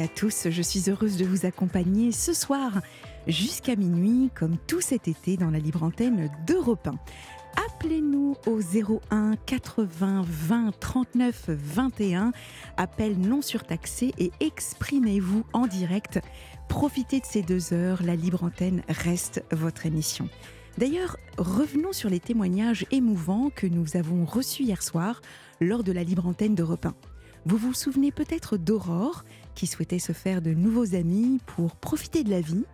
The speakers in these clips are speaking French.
À tous. Je suis heureuse de vous accompagner ce soir jusqu'à minuit, comme tout cet été, dans la libre antenne d'Europe 1. Appelez-nous au 01 80 20 39 21, appel non surtaxé et exprimez-vous en direct. Profitez de ces deux heures, la libre antenne reste votre émission. D'ailleurs, revenons sur les témoignages émouvants que nous avons reçus hier soir lors de la libre antenne d'Europe 1. Vous vous souvenez peut-être d'Aurore, qui souhaitait se faire de nouveaux amis pour profiter de la vie,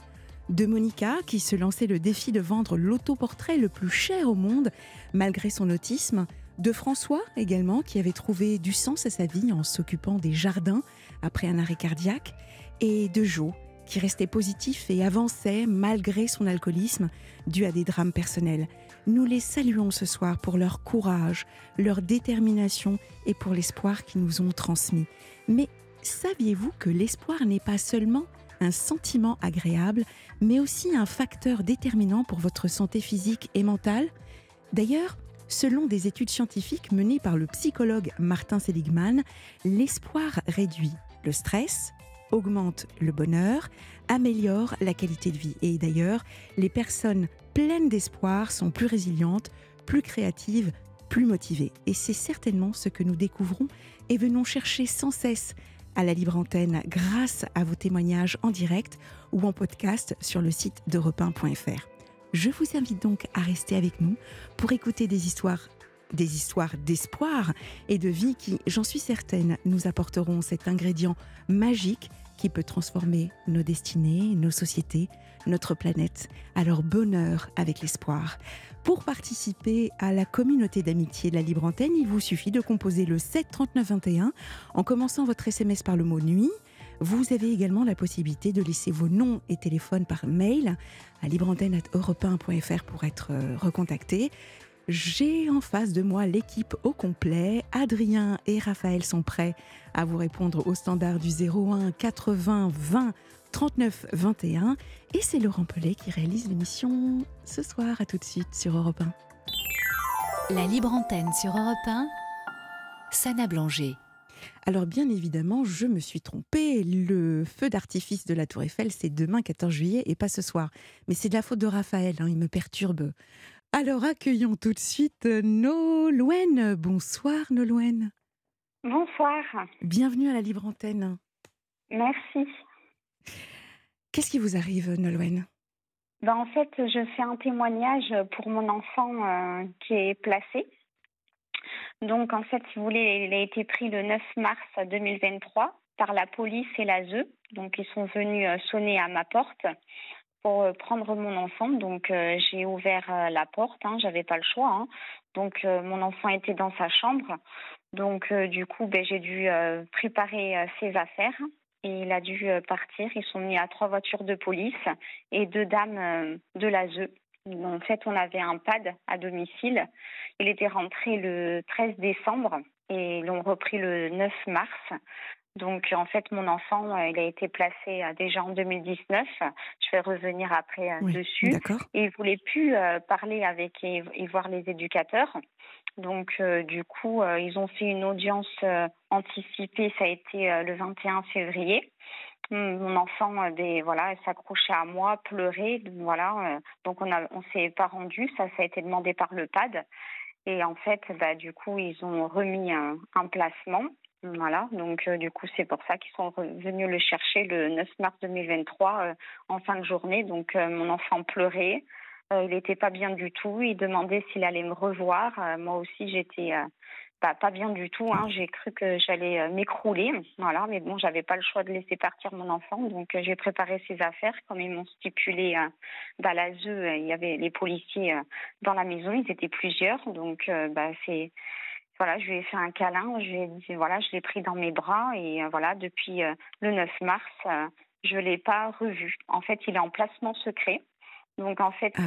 de Monica, qui se lançait le défi de vendre l'autoportrait le plus cher au monde, malgré son autisme, de François également, qui avait trouvé du sens à sa vie en s'occupant des jardins après un arrêt cardiaque, et de Jo, qui restait positif et avançait malgré son alcoolisme dû à des drames personnels. Nous les saluons ce soir pour leur courage, leur détermination et pour l'espoir qu'ils nous ont transmis. Mais saviez-vous que l'espoir n'est pas seulement un sentiment agréable, mais aussi un facteur déterminant pour votre santé physique et mentale? D'ailleurs, selon des études scientifiques menées par le psychologue Martin Seligman, l'espoir réduit le stress, augmente le bonheur, améliore la qualité de vie. Et d'ailleurs, les personnes pleines d'espoir sont plus résilientes, plus créatives, plus motivées. Et c'est certainement ce que nous découvrons et venons chercher sans cesse à la libre antenne grâce à vos témoignages en direct ou en podcast sur le site d'europe Je vous invite donc à rester avec nous pour écouter des histoires des histoires d'espoir et de vie qui, j'en suis certaine, nous apporteront cet ingrédient magique qui peut transformer nos destinées, nos sociétés, notre planète. Alors bonheur avec l'espoir. Pour participer à la communauté d'amitié de la Libre Antenne, il vous suffit de composer le 7 39 21 en commençant votre SMS par le mot nuit. Vous avez également la possibilité de laisser vos noms et téléphones par mail à libreantenne.europe1.fr pour être euh, recontacté. J'ai en face de moi l'équipe au complet. Adrien et Raphaël sont prêts à vous répondre au standard du 01 80 20 39 21. Et c'est Laurent Pellet qui réalise l'émission ce soir. À tout de suite sur Europe 1. La libre antenne sur Europe 1. Sana Blanger. Alors bien évidemment, je me suis trompée. Le feu d'artifice de la Tour Eiffel, c'est demain 14 juillet et pas ce soir. Mais c'est de la faute de Raphaël, hein, il me perturbe. Alors accueillons tout de suite Nolwenn. Bonsoir Nolwenn. Bonsoir. Bienvenue à la Libre Antenne. Merci. Qu'est-ce qui vous arrive Nolwenn? Ben, En fait, je fais un témoignage pour mon enfant euh, qui est placé. Donc en fait, si vous voulez, il a été pris le 9 mars 2023 par la police et la ZE. Donc ils sont venus euh, sonner à ma porte pour euh, prendre mon enfant. Donc j'ai ouvert la porte, hein, j'avais pas le choix. Hein. Donc mon enfant était dans sa chambre. Donc du coup, ben, j'ai dû préparer ses affaires il a dû partir. Ils sont mis à trois voitures de police et deux dames de la ZE. En fait, on avait un pad à domicile. Il était rentré le 13 décembre et l'ont repris le 9 mars. Donc en fait, mon enfant, euh, il a été placé euh, déjà en 2019. Je vais revenir après euh, dessus. Et il voulait plus parler avec et, voir les éducateurs. Donc du coup, ils ont fait une audience anticipée. Ça a été le 21 février. Hum, mon enfant, des, voilà, s'accrochait à moi, pleurait, voilà. donc on a, on s'est pas rendu. Ça, ça a été demandé par le PAD. Et en fait, bah, du coup, ils ont remis un, placement. Voilà, donc euh, du coup c'est pour ça qu'ils sont venus le chercher le 9 mars 2023 euh, en fin de journée. Donc euh, mon enfant pleurait, il n'était pas bien du tout, il demandait s'il allait me revoir. moi aussi j'étais bah, pas bien du tout. Hein. J'ai cru que j'allais m'écrouler. Voilà, mais bon, j'avais pas le choix de laisser partir mon enfant. Donc, j'ai préparé ses affaires. Comme ils m'ont stipulé dans la il y avait les policiers dans la maison. Ils étaient plusieurs. Donc, bah, c'est voilà, je lui ai fait un câlin, je lui ai dit, voilà, je l'ai pris dans mes bras et euh, voilà, depuis euh, le 9 mars, euh, je ne l'ai pas revu. En fait, il est en placement secret. Donc, en fait, ah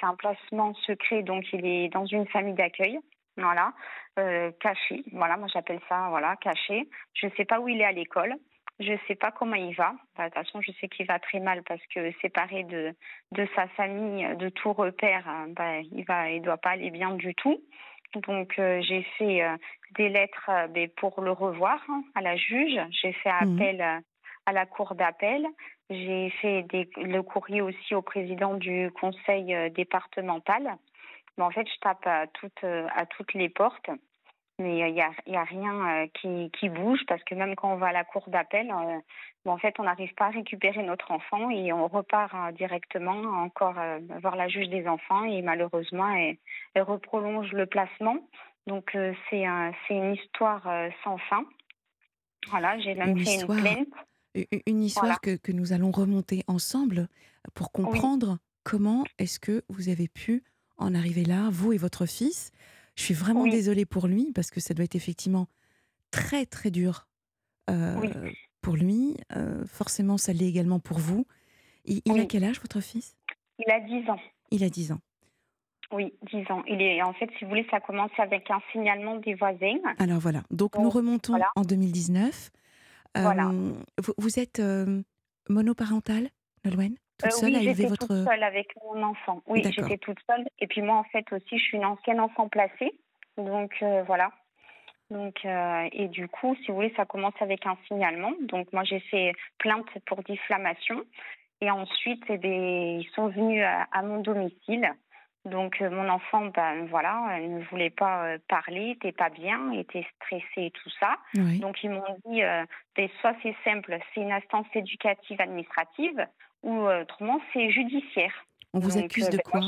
c'est un placement secret, donc il est dans une famille d'accueil. Voilà, caché. Voilà, moi j'appelle ça, voilà, caché. Je ne sais pas où il est à l'école. Je ne sais pas comment il va. Bah, de toute façon, je sais qu'il va très mal parce que séparé de, de sa famille, de tout repère, bah, il ne il doit pas aller bien du tout. Donc euh, j'ai fait euh, des lettres euh, ben, pour le revoir hein, à la juge. J'ai fait mmh. appel à la cour d'appel. J'ai fait le courrier aussi au président du conseil départemental. Mais en fait, je tape à toutes, à toutes les portes mais il n'y a, y a, rien qui, qui, bouge parce que même quand on va à la cour d'appel, en fait, on n'arrive pas à récupérer notre enfant et on repart directement encore voir la juge des enfants et malheureusement, elle, elle reprolonge le placement. Donc, c'est un, une histoire sans fin. Voilà, j'ai même fait une plainte. Une histoire que, que, nous allons remonter ensemble pour comprendre comment est-ce que vous avez pu en arriver là, vous et votre fils. Je suis vraiment désolée pour lui parce que ça doit être effectivement très très dur euh, pour lui. Euh, forcément, ça l'est également pour vous. Il, a quel âge votre fils? Il a 10 ans. Il a 10 ans. Oui, 10 ans. Il est, en fait, si vous voulez, ça commence avec un signalement des voisins. Alors voilà. Donc nous remontons en 2019. Voilà. Euh, vous, êtes monoparental, Nolwenn? Toute seule oui, j'étais toute seule avec mon enfant. Oui, j'étais toute seule. Et puis moi, en fait, aussi, je suis une ancienne enfant placée. Donc, euh, voilà. Donc, euh, et du coup, si vous voulez, ça commence avec un signalement. Donc, moi, j'ai fait plainte pour diffamation. Et ensuite, eh bien, ils sont venus à, mon domicile. Donc, euh, mon enfant, ben voilà, elle ne voulait pas parler, n'était pas bien, était stressée et tout ça. Donc, ils m'ont dit, ben, soit c'est simple, c'est une instance éducative administrative, ou euh, autrement c'est judiciaire. On vous accuse de quoi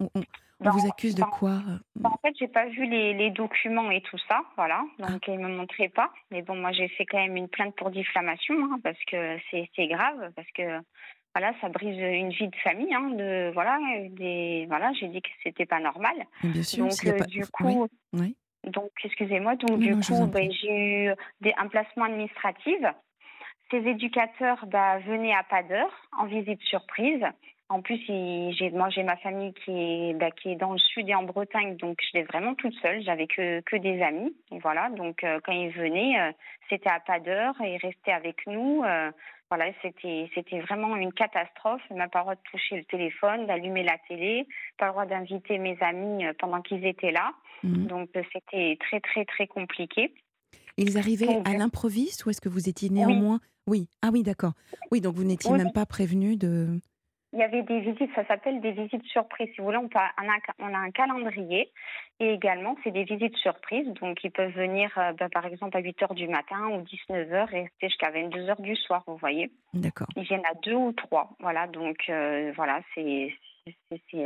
On, vous accuse de quoi En fait, j'ai pas vu les, les, documents et tout ça, voilà. Ah. Donc, ils me montraient pas. Mais bon, moi, j'ai fait quand même une plainte pour diffamation, hein, parce que c'est grave, parce que voilà, ça brise une vie de famille, hein, de voilà, des voilà, j'ai dit que c'était pas normal. Bien sûr, donc euh, du coup, oui. donc excusez-moi, donc du coup, ben, j'ai eu des, un placement administratif ces éducateurs bah, venaient à pas d'heure en visite surprise. En plus, j'ai, moi, j'ai ma famille qui est, bah, qui est dans le sud et en Bretagne, donc je j'étais vraiment toute seule. J'avais que, que des amis. Et voilà, donc euh, quand ils venaient, euh, c'était à pas d'heure et ils restaient avec nous. Euh, voilà, c'était, c'était vraiment une catastrophe. Je pas le droit de toucher le téléphone, d'allumer la télé, pas le droit d'inviter mes amis pendant qu'ils étaient là. Mmh. Donc c'était très, très, très compliqué. Ils arrivaient à l'improviste ou est-ce que vous étiez néanmoins oui, ah oui, d'accord. Oui, donc vous n'étiez même pas prévenu de. Il y avait des visites, ça s'appelle des visites surprises. Si vous voulez, on, a, un calendrier et également, c'est des visites surprises. Donc, ils peuvent venir, euh, bah, par exemple, à 8 h du matin ou 19 h et rester jusqu'à 22 h du soir, vous voyez. D'accord. Ils viennent à deux ou trois. Voilà, donc euh, voilà, c'est.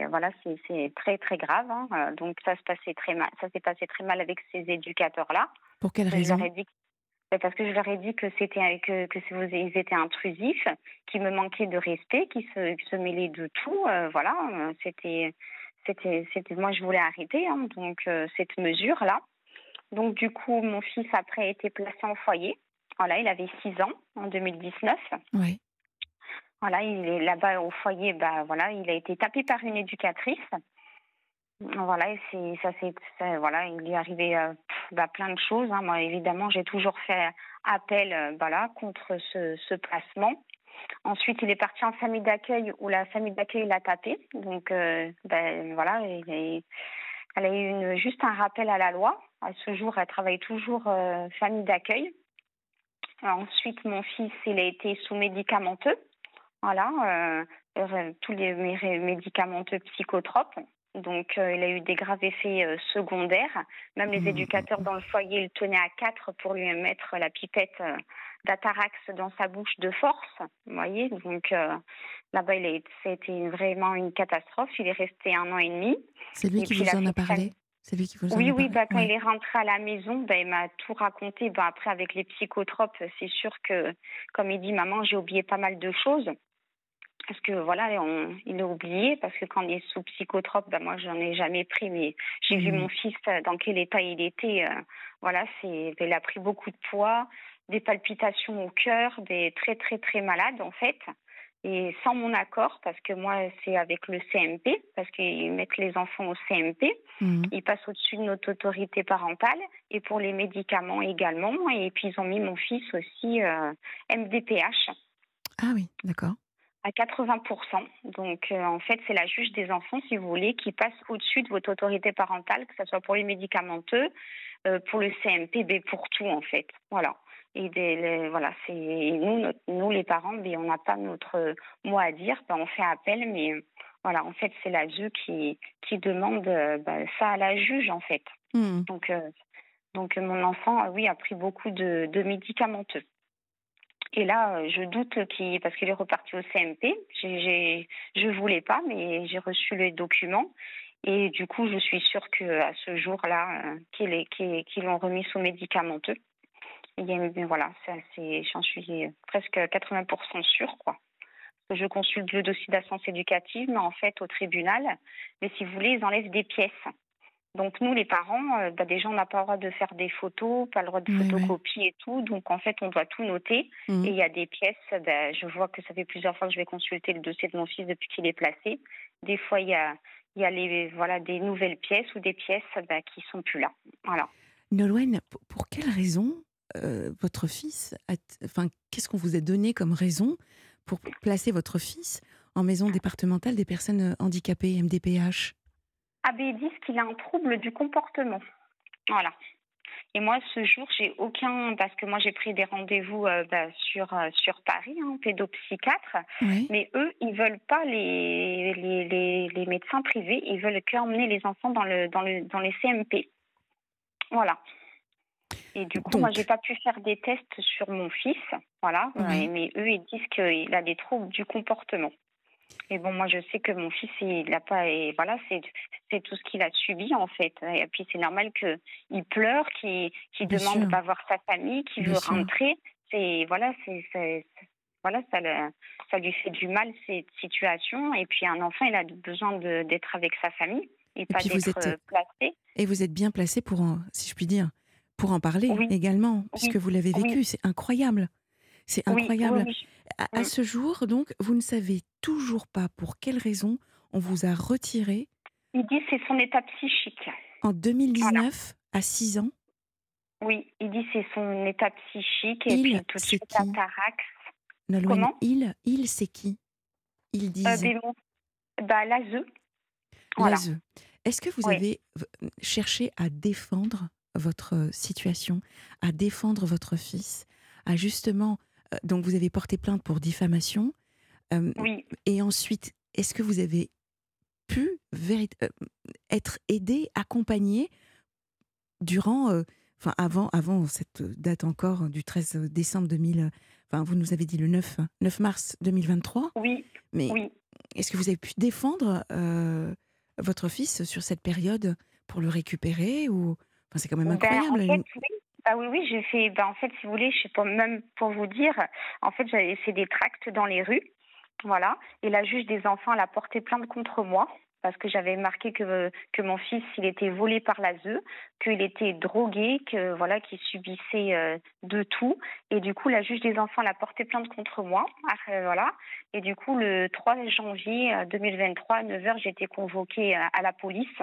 Voilà, c'est très très grave. Hein. Euh, donc ça se passait très mal. Ça s'est passé très mal avec ces éducateurs-là. Pour quelle raison parce que je leur ai dit que c'était que, que ils étaient intrusifs, qu'ils me manquaient de respect, qu'ils se, se mêlaient de tout. Euh, voilà, c'était c'était c'était moi je voulais arrêter hein, donc euh, cette mesure là. Donc du coup mon fils après a été placé en foyer. Voilà, il avait 6 ans en 2019. Oui. Voilà, il est là-bas au foyer, bah voilà, il a été tapé par une éducatrice. Voilà, c'est ça c'est voilà, il est arrivé euh, bah, plein de choses. Hein. Moi, évidemment, j'ai toujours fait appel euh, voilà contre ce, ce, placement. Ensuite, il est parti en famille d'accueil où la famille d'accueil l'a tapé. Donc, euh, ben, voilà, elle a eu juste un rappel à la loi. À ce jour, elle travaille toujours famille d'accueil. Ensuite, mon fils, il a été sous médicamenteux. Voilà, tous les médicamenteux psychotropes. Donc, euh, il a eu des graves effets euh, secondaires. Même les mmh. éducateurs dans le foyer le tenaient à quatre pour lui mettre la pipette euh, d'Atarax dans sa bouche de force. Vous voyez Donc, là-bas, il a, c'était vraiment une catastrophe. Il est resté un an et demi. C'est lui qui vous en a parlé? C'est lui qui vous Oui, oui, bah, quand Ouais. il est rentré à la maison, bah, il m'a tout raconté. Bah, après, avec les psychotropes, c'est sûr que, comme il dit, maman, j'ai oublié pas mal de choses. Parce que voilà, on, il a oublié, parce que quand il est sous psychotrope, bah, moi, j'en ai jamais pris, mais j'ai vu Mhm. mon fils euh, dans quel état il était. euh, voilà, c'est, il a pris beaucoup de poids, des palpitations au cœur, des très, très, très malade, en fait. Et sans mon accord, parce que moi, c'est avec le CMP, parce qu'ils mettent les enfants au CMP. Mhm. Ils passent au-dessus de notre autorité parentale et pour les médicaments également. Et puis ils ont mis mon fils aussi euh, MDPH Ah oui, d'accord. À 80%. Donc euh, en fait, c'est la juge des enfants, si vous voulez, qui passe au-dessus de votre autorité parentale, que ce soit pour les médicamenteux, euh, pour le CMP, ben, pour tout en fait. Voilà. Et des, les- voilà, c'est nous, notre- nous les parents, ben, on n'a pas notre mot à dire. Ben, on fait appel, mais voilà, en fait, c'est la ZEU qui qui demande euh, ben, ça à la juge en fait. Mhm. Donc, euh, donc mon enfant, oui, a pris beaucoup de, de médicamenteux. Et là, euh, je doute parce qu'il est reparti au CMP. J'ai, je voulais pas, mais j'ai reçu les documents. Et du coup, je suis sûre que à ce jour-là, euh, qu'ils l'ont remis sous médicamenteux. Mais voilà, j'en suis presque 80% sûre. Je consulte le dossier d'assistance éducative, mais en fait, au tribunal, mais si vous voulez, ils enlèvent des pièces. Donc nous, les parents, euh, bah, déjà, on n'a pas le droit de faire des photos, pas le droit de ouais. photocopier et tout. Donc en fait, on doit tout noter. Mhm. Et il y a des pièces, bah, je vois que ça fait plusieurs fois que je vais consulter le dossier de mon fils depuis qu'il est placé. Des fois, il y a, il y a les, voilà, des nouvelles pièces ou des pièces bah, qui sont plus là. Voilà. Nolwenn, pour, quelle raison euh, votre fils, a enfin, qu'est-ce qu'on vous a donné comme raison pour placer votre fils en maison départementale des personnes euh, handicapées, MDPH Ils disent qu'il a un trouble du comportement. Voilà. Et moi, ce jour, j'ai aucun, parce que moi, j'ai pris des rendez-vous euh, bah, sur, euh, sur Paris, hein, pédopsychiatre. Oui. Mais eux, ils veulent pas les, les, les, les médecins privés, ils veulent qu'emmener les enfants dans, le, dans, le, dans les CMP. Voilà. Et du coup, moi, Donc- j'ai pas pu faire des tests sur mon fils, voilà. Oui. Euh, Mais eux, ils disent qu'il a des troubles du comportement. Et bon, moi, je sais que mon fils, il n'a pas, et voilà, c'est tout ce qu'il a subi en fait. Et puis c'est normal que il pleure, qu'il qu'il demande sûr. de pas voir sa famille, qu'il veut sûr. rentrer. C'est voilà, c'est voilà, ça le, ça lui fait du mal cette situation. Et puis un enfant, il a besoin d'être avec sa famille et, pas d'être euh, placé. Et vous êtes bien placé pour, en, si je puis dire, pour en parler Oui. également, puisque Oui. vous l'avez vécu. Oui. C'est incroyable. C'est Oui, oui, incroyable. oui. À, à Mm. ce jour, donc, vous ne savez toujours pas pour quelle raison on vous a retiré Il dit c'est son état psychique. en 2019 à 6 ans. Oui, il dit c'est son état psychique et Il, puis tout de c'est suite la qui? Comment? il, il c'est qui? Ils disent Euh, mots- bah, l'ASE. Voilà. l'ASE. Est-ce que vous avez cherché à défendre votre euh, situation, à défendre votre fils, à justement, donc vous avez porté plainte pour diffamation, euh, Oui, et ensuite, est-ce que vous avez pu euh, être aidé, accompagné durant, euh, enfin avant, avant cette date encore du 13 décembre 2000, enfin vous nous avez dit le 9, 9 mars 2023, oui, mais oui. est-ce que vous avez pu défendre euh, votre fils sur cette période pour le récupérer ou enfin, c'est quand même Ben, incroyable. en fait, oui. Ah oui, oui, j'ai fait. Ben, en fait, si vous voulez, je sais pas, même pour vous dire, en fait, j'avais fait des tracts dans les rues. Voilà. Et la juge des enfants, elle a porté plainte contre moi parce que j'avais marqué que, que mon fils, il était volé par l'ASE, qu'il était drogué, que voilà, qu'il subissait euh, de tout. Et du coup, la juge des enfants, elle a porté plainte contre moi. Ah, euh, voilà. Et du coup, le 3 janvier euh, 2023, à 9h, j'ai été convoquée à la police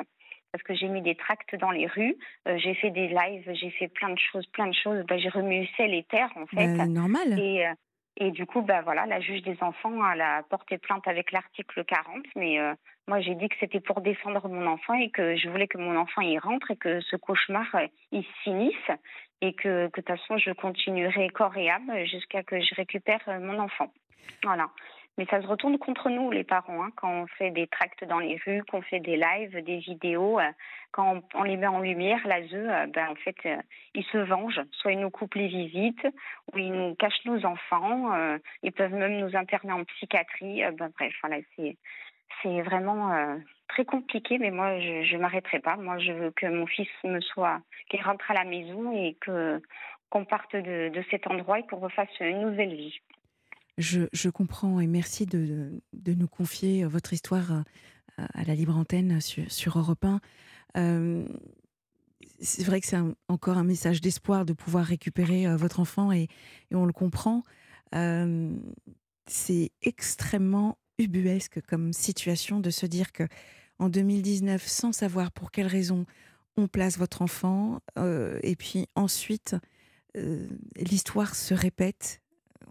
parce que j'ai mis des tracts dans les rues, euh, j'ai fait des lives, j'ai fait plein de choses, plein de choses. Ben, j'ai remué ciel et terre, en fait. Bah, normal. Et, euh, et du coup, bah, voilà, la juge des enfants, elle a porté plainte avec l'article 40. Mais euh, moi, j'ai dit que c'était pour défendre mon enfant et que je voulais que mon enfant y rentre et que ce cauchemar, euh, il se finisse. Et que, que de toute façon, je continuerai corps et âme jusqu'à que je récupère euh, mon enfant. Voilà. Mais ça se retourne contre nous, les parents, hein, quand on fait des tracts dans les rues, qu'on fait des lives, des vidéos, euh, quand on, les met en lumière, l'ASE, euh, ben, en fait, euh, ils se vengent. Soit ils nous coupent les visites, ou ils nous cachent nos enfants, ils peuvent même nous interner en psychiatrie. Ben, bref, voilà, c'est, c'est vraiment très compliqué, mais moi, je ne m'arrêterai pas. Moi, je veux que mon fils me soit, qu'il rentre à la maison et que qu'on parte de, de cet endroit et qu'on refasse une nouvelle vie. Je, comprends et merci de, nous confier votre histoire euh, à, la libre antenne sur, Europe 1. Euh, c'est vrai que c'est encore un message d'espoir de pouvoir récupérer euh, votre enfant et, on le comprend. c'est extrêmement ubuesque comme situation de se dire que en 2019, sans savoir pour quelle raison on place votre enfant, et puis ensuite l'histoire se répète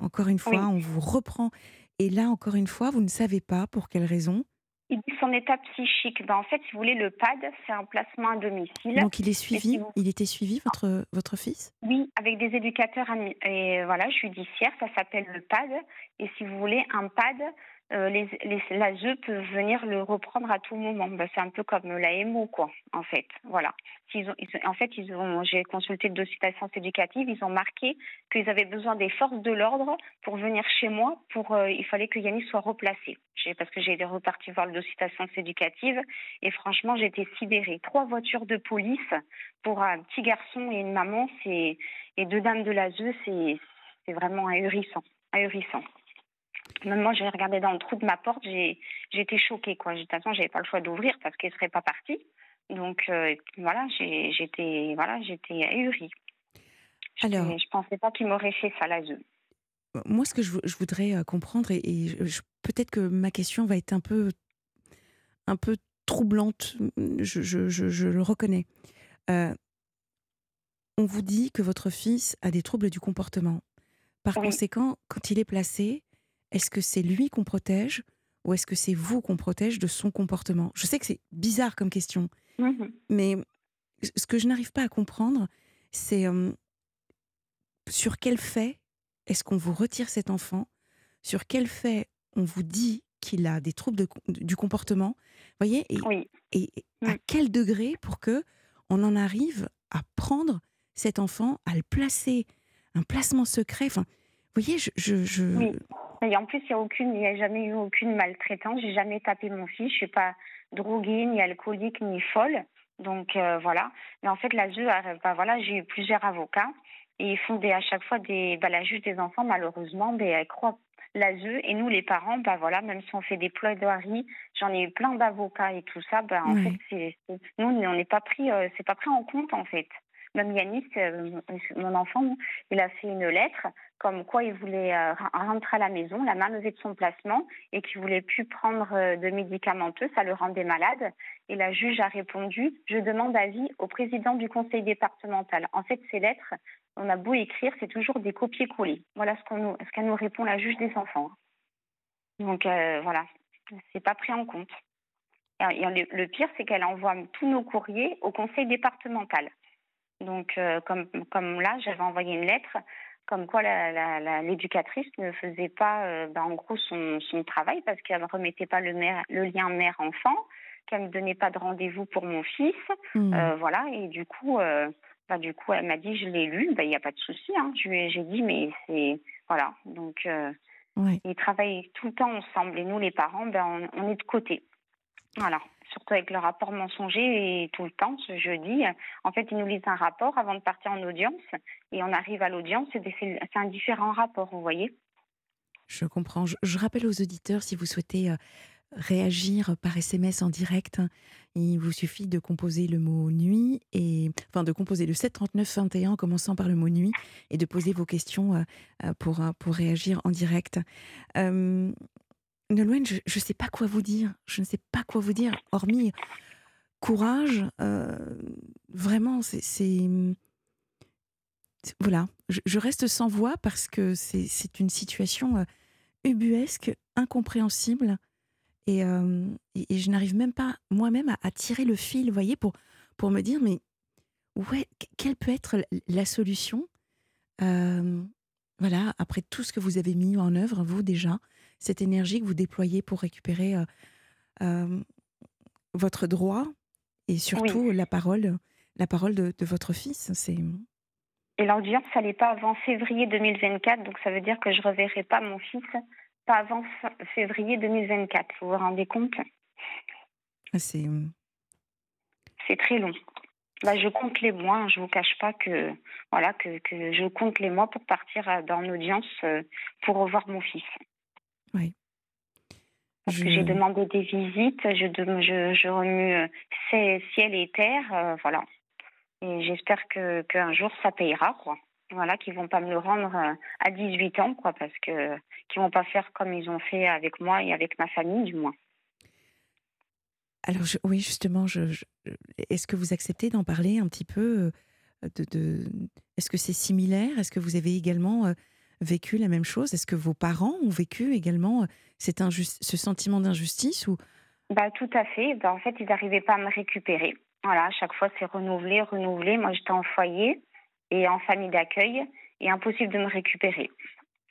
encore une fois, on vous reprend. Et là, encore une fois, vous ne savez pas pour quelle raison. Il dit son état psychique. Ben, en fait, si vous voulez, le PAD, c'est un placement à domicile. Donc, il est suivi Il était suivi, votre, votre fils? Oui, avec des éducateurs et voilà, judiciaires. Ça s'appelle le PAD. Et si vous voulez, un PAD, euh, les, les, l'ASE peut venir le reprendre à tout moment. Ben, c'est un peu comme la MO, quoi, en fait. Voilà. En fait, ils ont, j'ai consulté le dossier d'assistance éducative, ils ont marqué qu'ils avaient besoin des forces de l'ordre pour venir chez moi. Pour, euh, il fallait que Yannick soit replacé. Parce que j'ai été repartie voir le dossier d'assistance éducative et franchement, j'étais sidérée. Trois voitures de police pour un petit garçon et une maman, c'est, et deux dames de l'ASE, c'est, c'est vraiment ahurissant. ahurissant. Même moi, j'ai regardé dans le trou de ma porte, j'ai été choquée. Quoi. De toute façon, j'avais pas le choix d'ouvrir parce qu'elle serait pas partie. Donc euh, voilà, j'étais voilà, j'étais ahurie. Alors, je, ne pensais pas qu'il m'aurait fait ça là. Moi, ce que je, voudrais euh, comprendre, et, peut-être que ma question va être un peu, un peu troublante, je, je le reconnais. Euh, on vous dit que votre fils a des troubles du comportement. Par conséquent, quand il est placé, est-ce que c'est lui qu'on protège ou est-ce que c'est vous qu'on protège de son comportement? Je sais que c'est bizarre comme question, mmh mais ce que je n'arrive pas à comprendre, c'est sur quel fait est-ce qu'on vous retire cet enfant? Sur quel fait on vous dit qu'il a des troubles du comportement? Voyez et, et, à mmh. quel degré pour que on en arrive à prendre cet enfant, à le placer, un placement secret? Enfin, vous voyez, je, je, et en plus, il n'y a aucune, il a jamais eu aucune maltraitance. J'ai jamais tapé mon fils. Je suis pas droguée, ni alcoolique, ni folle. Donc euh, voilà. Mais en fait, la bah, voilà, j'ai eu plusieurs avocats et ils font des, à chaque fois des, bah, la juge des enfants, malheureusement, mais elle croit l'ASE et nous les parents, bah voilà, même si on fait des plaidoiries, j'en ai eu plein d'avocats et tout ça, bah en fait c'est, nous on n'est pas pris, euh, c'est pas pris en compte en fait. Même Yanis, euh, mon enfant, il a fait une lettre comme quoi il voulait euh, rentrer à la maison, la main levée de son placement, et qu'il voulait plus prendre euh, de médicamenteux, ça le rendait malade. Et la juge a répondu Je demande avis au président du conseil départemental. En fait, ces lettres, on a beau écrire, c'est toujours des copier-coller. Voilà ce qu'on qu'elle nous répond la juge des enfants. Donc voilà, c'est pas pris en compte. Le pire, c'est qu'elle envoie tous nos courriers au conseil départemental. Donc, euh, comme, comme là, j'avais envoyé une lettre comme quoi l'éducatrice ne faisait pas, euh, ben, en gros, son, son travail parce qu'elle ne remettait pas le, le lien mère-enfant, qu'elle ne me donnait pas de rendez-vous pour mon fils. Hmm. Euh, voilà, et du coup, ben, du coup elle m'a dit, je l'ai lu, ben, il n'y a pas de souci. Hein. J'ai dit, mais c'est. Voilà, donc. Ils travaillent tout le temps ensemble et nous, les parents, ben, on, on est de côté. Voilà surtout avec le rapport mensonger et tout le temps, ce jeudi. En fait, ils nous lisent un rapport avant de partir en audience et on arrive à l'audience c'est un différent rapport, vous voyez. Je comprends. Je, rappelle aux auditeurs, si vous souhaitez euh, réagir par SMS en direct, il vous suffit de composer le mot nuit et enfin de composer le 739 21 en commençant par le mot nuit et de poser vos questions euh, euh, pour, pour réagir en direct. Nolwenn, je ne sais pas quoi vous dire. Je ne sais pas quoi vous dire, hormis courage. Euh, vraiment, c'est. Voilà, je, reste sans voix parce que c'est une situation euh, ubuesque, incompréhensible. Euh, et, je n'arrive même pas moi-même à, tirer le fil, voyez, pour, pour me dire, mais quelle peut être la solution? Voilà, après tout ce que vous avez mis en œuvre, vous déjà, cette énergie que vous déployez pour récupérer votre droit et surtout la parole, la parole de, votre fils. C'est et l'audience, ça n'est pas avant février 2024, donc ça veut dire que je ne reverrai pas mon fils pas avant février 2024. Vous vous rendez compte? Ah, C'est c'est très long. Bah, je compte les mois. Je vous cache pas que voilà que, que je compte les mois pour partir dans l'audience euh, pour revoir mon fils. Oui. Parce que j'ai demandé des visites, je, je, je remue euh, ciel et terre, euh, voilà. Et j'espère que qu'un jour ça payera, quoi. Voilà, qu'ils vont pas me le rendre à 18 ans, quoi, parce que qu'ils vont pas faire comme ils ont fait avec moi et avec ma famille, du moins. Alors oui, justement, je, est-ce que vous acceptez d'en parler un petit peu euh, de, Est-ce que c'est similaire? Est-ce que vous avez également euh, vécu la même chose? Est-ce que vos parents ont vécu également euh, cet ce sentiment d'injustice ou? Bah, Tout à fait. Bah, en fait, ils n'arrivaient pas à me récupérer. Voilà, à chaque fois, c'est renouvelé, renouvelé. Moi, j'étais en foyer et en famille d'accueil et impossible de me récupérer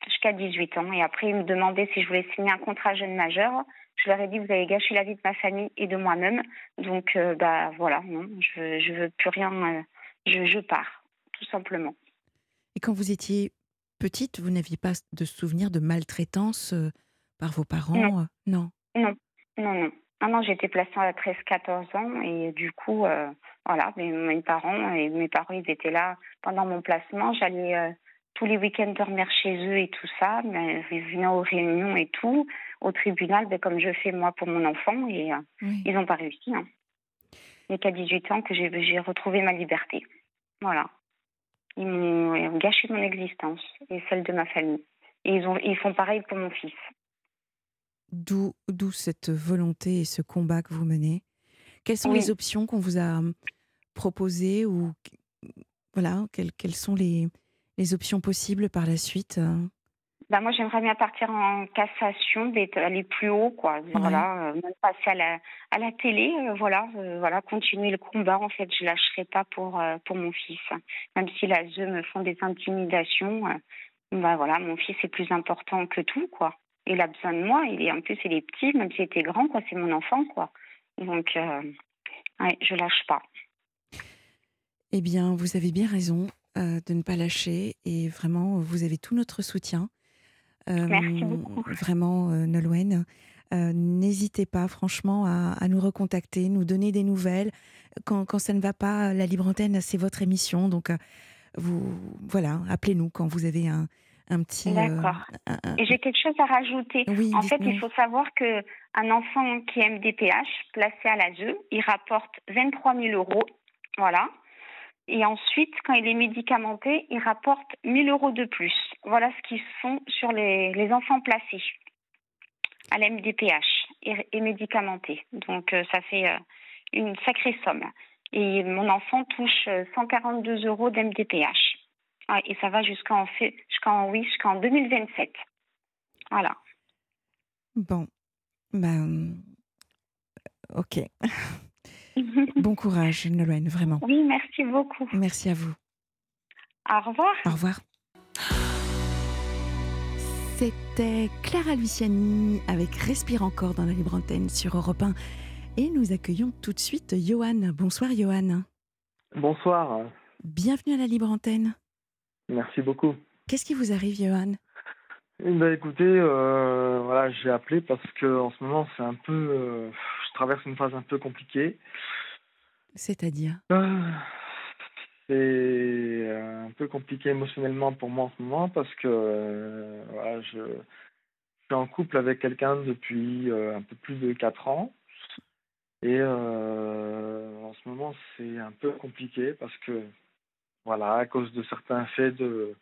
jusqu'à 18 ans. Et après, ils me demandaient si je voulais signer un contrat jeune majeur. Je leur ai dit, vous avez gâché la vie de ma famille et de moi-même. Donc, euh, bah voilà, non, je ne veux plus rien. Euh, je, je, pars, tout simplement. Et quand vous étiez petite, vous n'aviez pas de souvenir de maltraitance euh, par vos parents Non. Non, non, non. non. Ah non, j'étais placée à 13-14 ans et du coup, voilà, mes, mes, parents et mes parents, ils étaient là pendant mon placement. J'allais tous les week-ends dormir chez eux et tout ça, mais ils venaient aux réunions et tout, au tribunal, ben, comme je fais moi pour mon enfant, et euh, ils n'ont pas réussi. Hein. A qu'à 18 ans que j'ai retrouvé ma liberté. Voilà. Ils m'ont gâché mon existence et celle de ma famille. Et ils, ont, ils font pareil pour mon fils. D'où cette volonté et ce combat que vous menez Quelles sont les options qu'on vous a hum, proposées ou voilà, quelles, quelles sont les, les options possibles par la suite euh bah moi, j'aimerais bien partir en cassation, aller plus haut, quoi. Voilà, euh, passer à la, à la télé, euh, voilà, voilà, continuer le combat. En fait, je lâcherai pas pour pour mon fils, même si la ZE me font des intimidations. bah voilà, mon fils est plus important que tout, quoi. Il a besoin de moi. Il est en plus, il est petit, même s'il était grand, quoi. C'est mon enfant, quoi. Donc, ouais, je lâche pas. Eh bien, vous avez bien raison. Euh, de ne pas lâcher et vraiment, vous avez tout notre soutien. Merci beaucoup. Vraiment, euh, Nolwenn. Euh, n'hésitez pas, franchement, à, nous recontacter, nous donner des nouvelles. Quand, quand ça ne va pas, la Libre Antenne, c'est votre émission. Donc, vous, voilà, appelez-nous quand vous avez un, un petit. D'accord. Et j'ai quelque chose à rajouter. Oui, en fait, il faut savoir que un enfant qui est MDPH, placé à l'ASE, il rapporte 23 000 euros. Voilà. Et ensuite, quand il est médicamenté, il rapporte 1000 euros de plus. Voilà ce qu'ils font sur les, les enfants placés à l'MDPH et, et, médicamentés. Donc, euh, ça fait euh, une sacrée somme. Et mon enfant touche 142 euh, euros d'MDPH. Ah, et ça va jusqu'en jusqu'en oui, jusqu'en 2027. Voilà. Bon. Ben, ok. bon courage, Nolwenn, vraiment. Oui, merci beaucoup. Merci à vous. Au revoir. Au revoir. C'était Clara Luciani avec Respire encore dans la libre antenne sur Europe 1. Et nous accueillons tout de suite Johan. Bonsoir Johan. Bonsoir. Bienvenue à la libre antenne. Merci beaucoup. Qu'est-ce qui vous arrive Johan? Eh ben, écoutez, euh, voilà, j'ai appelé parce que en ce moment c'est un peu, euh, traverse une phase un peu compliquée. C'est-à-dire? Euh, C'est un peu compliqué émotionnellement pour moi en ce moment parce que voilà, je, suis en couple avec quelqu'un depuis un peu plus de 4 ans. Et en ce moment, c'est un peu compliqué parce que, voilà, à cause de certains faits de,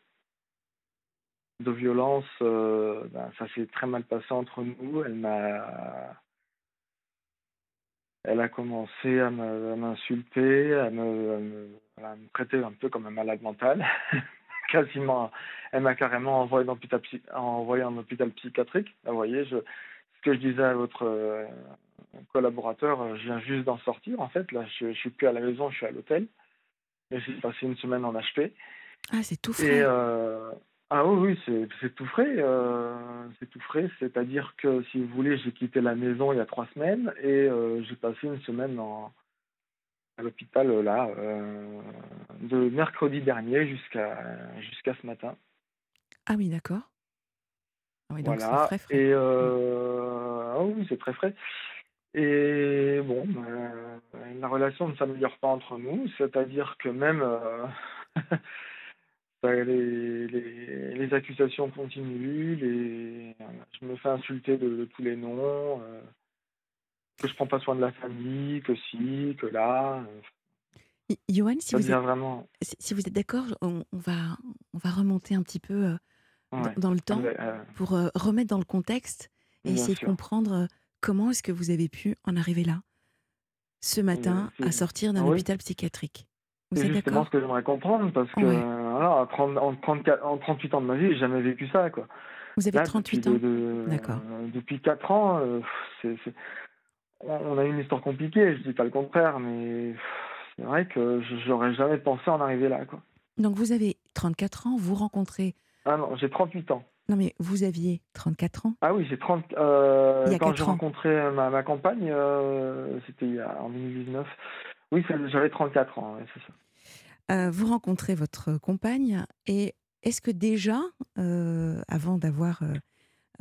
de violence, euh, ben, ça s'est très mal passé entre nous. Elle m'a, elle a commencé à m'insulter, à me, à, me, traiter un peu comme un malade mental. Quasiment, elle m'a carrément envoyé en hôpital, envoyé en hôpital psychiatrique. Vous voyez, je, ce que je disais à votre euh, collaborateur, je viens juste d'en sortir. En fait, là, je, je suis plus à la maison, je suis à l'hôtel. J'ai passé une semaine en HP. Ah, c'est tout frais. Et, euh, Ah oui, oui, c'est tout frais. Euh, c'est tout frais. C'est-à-dire que, si vous voulez, j'ai quitté la maison il y a trois semaines et euh, j'ai passé une semaine à l'hôpital là, euh, de mercredi dernier jusqu'à jusqu'à ce matin. Ah oui, d'accord. Ah oui, donc voilà. Très frais. Et ah oui, c'est très frais. Et bon, ben, la relation ne s'améliore pas entre nous, c'est-à-dire que même les, les, accusations continuent, les, je me fais insulter de, tous les noms, euh, que je prends pas soin de la famille, que si, que là. Johan, si vous, êtes, vraiment... si vous êtes d'accord, on, va, on va remonter un petit peu euh, dans, le temps euh, pour remettre dans le contexte et essayer de comprendre comment est-ce que vous avez pu en arriver là, ce matin, à sortir d'un ah hôpital psychiatrique. Vous êtes d'accord ce que j'aimerais comprendre parce que voilà, en, 34, en 38 ans de ma vie, j'ai jamais vécu ça. Quoi. Vous avez 38 ans D'accord. depuis 4 ans, euh, on a une histoire compliquée, je dis pas le contraire, mais c'est vrai que j'aurais jamais pensé en arriver là. Quoi. Donc vous avez 34 ans, vous rencontrez. Ah non, j'ai 38 ans. Non, mais vous aviez 34 ans Ah oui, j'ai 30. Euh, quand j'ai rencontré ma, ma compagne, euh, c'était en 2019. Oui, j'avais 34 ans, c'est ça. Euh, vous rencontrez votre compagne et est-ce que déjà, euh, avant d'avoir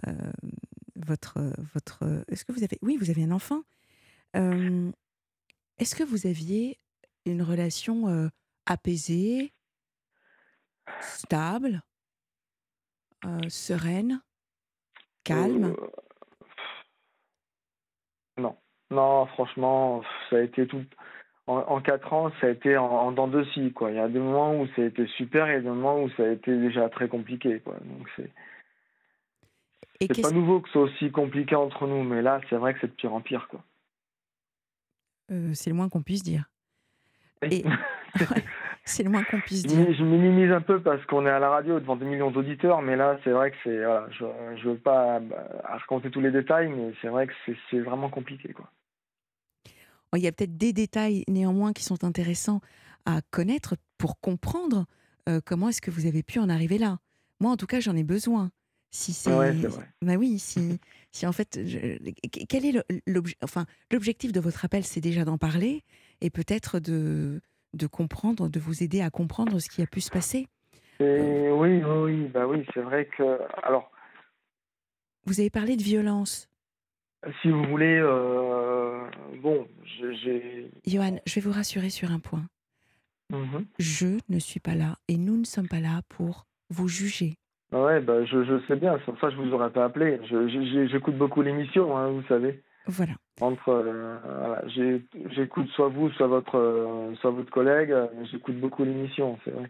euh, votre votre, est-ce que vous avez, oui, vous avez un enfant. est-ce que vous aviez une relation apaisée, stable, sereine, calme? Non, non, franchement, ça a été tout en, quatre ans, ça a été en, dents de scie, quoi. Il y a des moments où ça a été super et des moments où ça a été déjà très compliqué, quoi. Donc c'est. C'est pas nouveau que ce soit aussi compliqué entre nous, mais là, c'est vrai que c'est de pire en pire, quoi. Euh, c'est le moins qu'on puisse dire. c'est le moins qu'on puisse dire. Je minimise un peu parce qu'on est à la radio devant des millions d'auditeurs, mais là, c'est vrai que c'est. Voilà, je ne veux pas bah, raconter tous les détails, mais c'est vrai que c'est vraiment compliqué, quoi. Il y a peut-être des détails néanmoins qui sont intéressants à connaître pour comprendre euh, comment est-ce que vous avez pu en arriver là. Moi, en tout cas, j'en ai besoin. Si c'est, bah oui, si, si en fait, quel est l'objectif enfin, l'objectif de votre appel, c'est déjà d'en parler et peut-être de, de comprendre, de vous aider à comprendre ce qui a pu se passer? Euh. oui, oui, bah oui, c'est vrai que alors. Vous avez parlé de violence. Si vous voulez, euh, bon, j'ai. Johan, je vais vous rassurer sur un point. Mhm. Je ne suis pas là et nous ne sommes pas là pour vous juger. Ouais, bah, je, je sais bien, pour ça je vous aurais pas appelé. J'écoute beaucoup l'émission, hein, vous savez. Voilà. Entre, euh, j'écoute soit vous, soit votre, euh, soit votre collègue. J'écoute beaucoup l'émission, c'est vrai.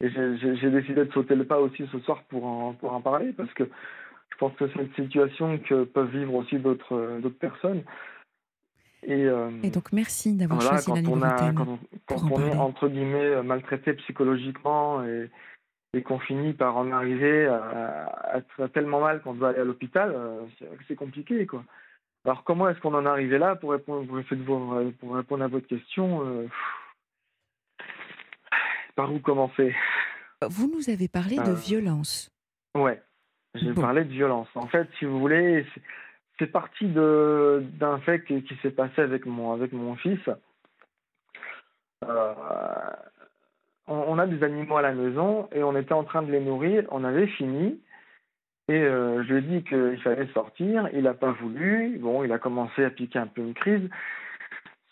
Et j'ai décidé de sauter le pas aussi ce soir pour en, pour en parler parce que je pense que c'est une situation que peuvent vivre aussi d'autres euh, d'autres personnes. Et, euh, et, donc merci d'avoir choisi la on a, Quand, on, est entre guillemets maltraité psychologiquement et, et qu'on finit par en arriver à, être tellement mal qu'on doit aller à l'hôpital, euh, c'est compliqué quoi. Alors comment est-ce qu'on en est arrivé là? Pour répondre, pour, pour répondre à votre question Par où commencer? Vous nous avez parlé de violence. Ouais. J'ai parlé de violence. En fait, si vous voulez, c'est parti d'un fait qui, s'est passé avec mon, avec mon fils. Euh, on, a des animaux à la maison et on était en train de les nourrir. On avait fini et euh, je lui ai dit qu'il fallait sortir. Il n'a pas voulu. Bon, il a commencé à piquer un peu une crise.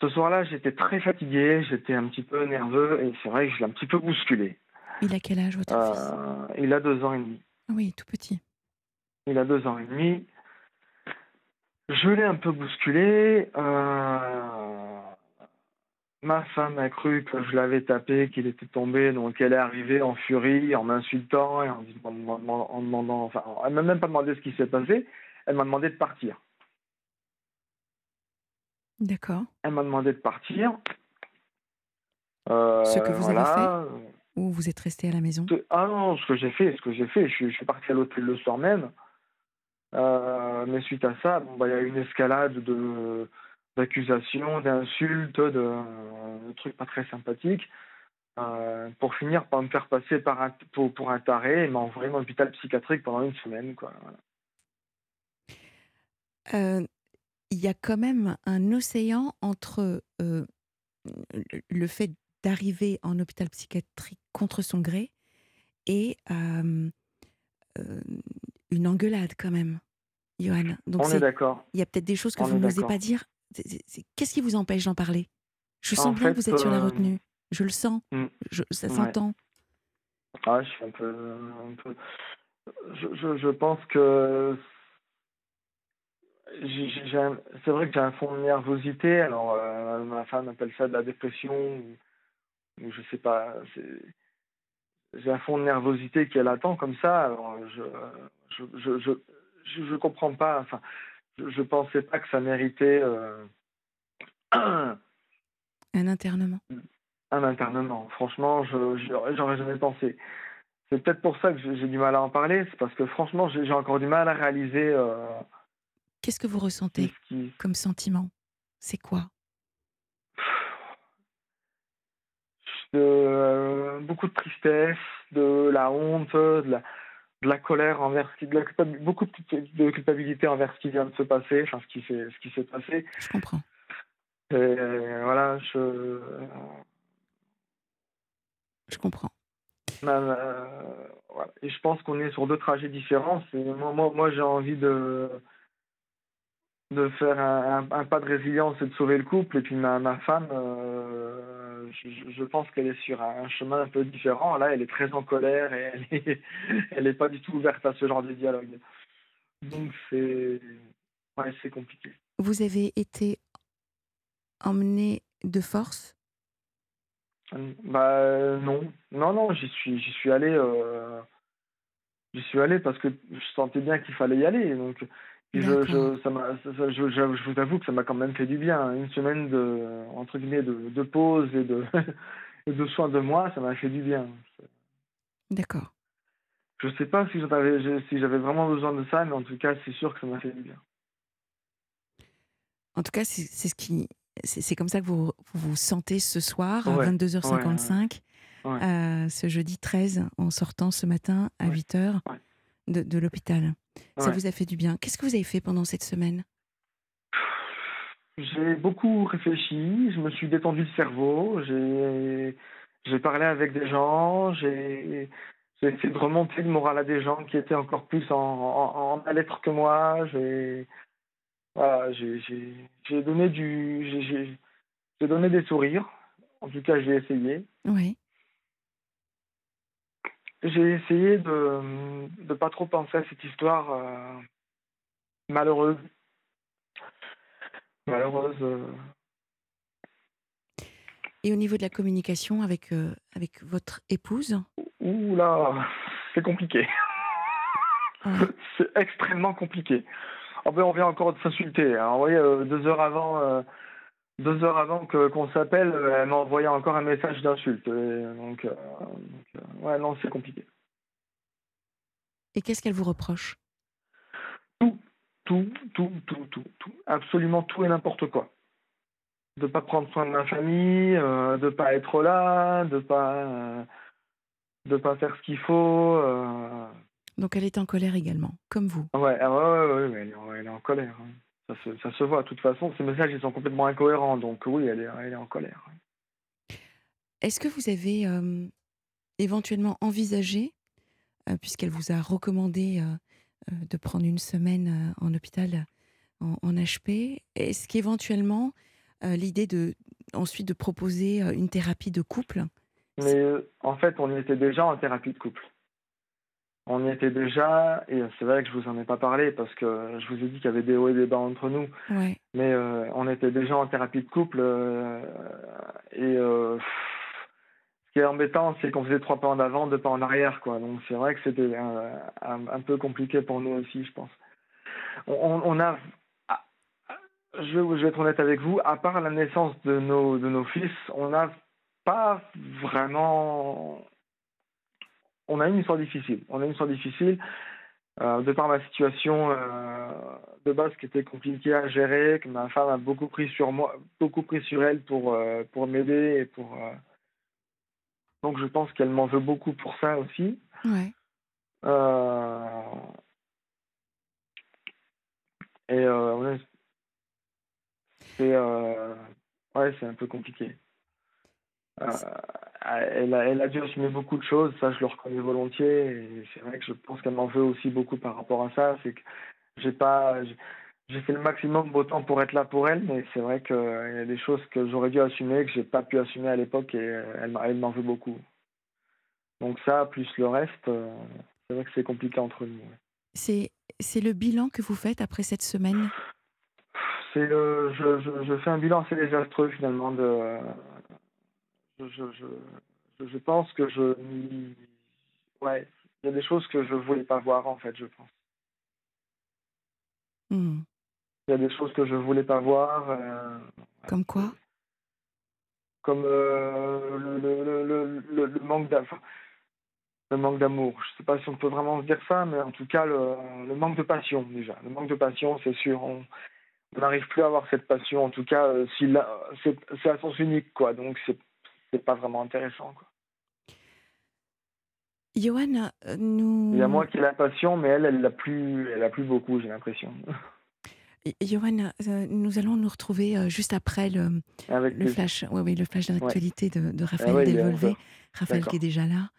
Ce soir-là, j'étais très fatigué, j'étais un petit peu nerveux et c'est vrai que je l'ai un petit peu bousculé. Il a quel âge votre fils? euh, Il a deux ans et demi. Oui, tout petit. Il a deux ans et demi. Je l'ai un peu bousculé. Euh, ma femme a cru que je l'avais tapé, qu'il était tombé, donc elle est arrivée en furie, en m'insultant et en, demandant, enfin, elle m'a même pas demandé ce qui s'est passé, elle m'a demandé de partir. D'accord. Elle m'a demandé de partir. Euh, ce que vous avez fait Ou vous êtes resté à la maison? Ah non, ce que j'ai fait, ce que j'ai fait, je, je suis parti à l'hôtel le soir même. Euh, mais suite à ça, bah, il y a eu une escalade de d'accusations, d'insultes, de, trucs pas très sympathiques. euh, pour finir par me faire passer pour, un taré et m'envoyer dans l'hôpital psychiatrique pendant une semaine. Euh, il y a quand même un océan entre le fait d'arriver en hôpital psychiatrique contre son gré et une engueulade quand même, Johan. Donc On est, d'accord. Il y a peut-être des choses que vous n'osez pas dire. Qu'est-ce qui vous empêche d'en parler? Je sens bien que vous êtes sur la retenue. Je le sens. Je, ça s'entend. Ah, je suis un peu. Un peu... Je, je, je, pense que. C'est vrai que j'ai un fond de nervosité. Alors, euh, ma femme appelle ça de la dépression. Ou, ou je sais pas. J'ai un fond de nervosité qui est latent comme ça. Alors, je. Je, je, je, je comprends pas. Enfin, je, pensais pas que ça méritait. Euh... Un internement. Un internement. Franchement, je j'aurais jamais pensé. C'est peut-être pour ça que j'ai du mal à en parler. C'est parce que franchement, j'ai encore du mal à réaliser. Euh, Qu'est-ce que vous ressentez comme sentiment? C'est quoi? Euh, Beaucoup de tristesse, de la honte, de la, de la colère envers de la, beaucoup de culpabilité envers ce qui vient de se passer, enfin ce qui s'est ce qui s'est passé. Je comprends. Et voilà, je je comprends. Euh, Et je pense qu'on est sur deux trajets différents. Moi, moi, moi j'ai envie de, de faire un, pas de résilience et de sauver le couple. Et puis ma, ma femme, euh, je, je, pense qu'elle est sur un chemin un peu différent. Là, elle est très en colère et elle n'est elle est pas du tout ouverte à ce genre de dialogue. Donc c'est ouais, compliqué. Vous avez été emmené de force? Bah non, non, non, j'y suis, j'y suis allé, euh, j'y suis allé parce que je sentais bien qu'il fallait y aller. Donc, je, je, ça m'a, je, je, je, vous avoue que ça m'a quand même fait du bien. Une semaine de, entre guillemets, de, de pause et de, de soins de moi, ça m'a fait du bien. D'accord. Je sais pas si j'avais, si vraiment besoin de ça, mais en tout cas, c'est sûr que ça m'a fait du bien. En tout cas, c'est ce qui c'est comme ça que vous vous, sentez ce soir à 22h55, euh, ce jeudi 13, en sortant ce matin à 8h de, de l'hôpital. Ça vous a fait du bien. Qu'est-ce que vous avez fait pendant cette semaine? J'ai beaucoup réfléchi, je me suis détendu le cerveau, j'ai parlé avec des gens, j'ai essayé de remonter le moral à des gens qui étaient encore plus en, en, en mal-être que moi. J'ai voilà, donné du, donné des sourires. En tout cas, j'ai essayé. Oui. J'ai essayé de ne pas trop penser à cette histoire euh, malheureuse. Malheureuse. Euh. Et au niveau de la communication avec, euh, avec votre épouse? Ouh là, c'est compliqué. c'est extrêmement compliqué. Oh, ben, on vient encore de s'insulter. Hein. Vous voyez, deux heures avant, euh, deux heures avant que, qu'on s'appelle, euh, elle m'a envoyé encore un message d'insulte. Donc, ouais, non, c'est compliqué. Et qu'est-ce qu'elle vous reproche? Tout, tout, tout, tout, tout, tout. Absolument tout et n'importe quoi. De pas prendre soin de ma famille, de pas être là, de pas, de pas faire ce qu'il faut. Donc elle est en colère également, comme vous? Ouais, ah ouais, ouais, ouais, elle, est en colère. Hein. Ça, se, ça, se, voit. De toute façon, ces messages ils sont complètement incohérents. Donc oui, elle est, elle est en colère. Est-ce que vous avez euh, éventuellement envisagé, euh, puisqu'elle vous a recommandé euh, de prendre une semaine en hôpital en, en HP, est-ce qu'éventuellement l'idée de ensuite de proposer une thérapie de couple Mais en fait, on était déjà en thérapie de couple. On y était déjà, et c'est vrai que je vous en ai pas parlé parce que je vous ai dit qu'il y avait des hauts et des bas entre nous. Mais euh, on était déjà en thérapie de couple. Euh, et euh, ce qui est embêtant, c'est qu'on faisait trois pas en avant, deux pas en arrière. Quoi. Donc c'est vrai que c'était un, peu compliqué pour nous aussi, je pense. On, on a. Je, je vais être honnête avec vous, à part la naissance de nos, de nos fils, on n'a pas vraiment on a une histoire difficile. On a une histoire difficile euh, de par ma situation euh, de base qui était compliquée à gérer, que ma femme a beaucoup pris sur moi, beaucoup pris sur elle pour euh, pour m'aider et pour Donc je pense qu'elle m'en veut beaucoup pour ça aussi. Ouais. Euh, Et euh, ouais, c'est euh, ouais, c'est un peu compliqué. Euh, elle, a, elle a dû assumer beaucoup de choses, ça je le reconnais volontiers. C'est vrai que je pense qu'elle m'en veut aussi beaucoup par rapport à ça. C'est que j'ai pas, j'ai fait le maximum autant pour être là pour elle, mais c'est vrai qu'il y a des choses que j'aurais dû assumer que j'ai pas pu assumer à l'époque et elle, m'a- elle m'en veut beaucoup. Donc ça, plus le reste, euh, c'est vrai que c'est compliqué entre nous. C'est c'est le bilan que vous faites après cette semaine? C'est euh, je, je, je fais un bilan assez désastreux finalement de euh, je, pense que je ouais il y a des choses que je voulais pas voir en fait je pense. Hmm. il y a des choses que je voulais pas voir euh, Comme quoi? Comme euh, le, le, le, le, le- le manque d'amour le manque d'amour. Je sais pas si on peut vraiment se dire ça mais en tout cas le, manque de passion déjà. Le manque de passion c'est sûr. On n'arrive plus à avoir cette passion en tout cas euh, si c'est à sens unique quoi. Donc c'est c'est pas vraiment intéressant quoi Johan, euh, nous. il y a moi qui ai la passion mais elle elle l'a plus elle a plus beaucoup j'ai l'impression Johan, euh, nous allons nous retrouver euh, juste après le, avec le flash, ouais, oui, le flash d'actualité de, de Raphaël ouais, est Delvolvé. 11 heures. Raphaël qui est déjà là.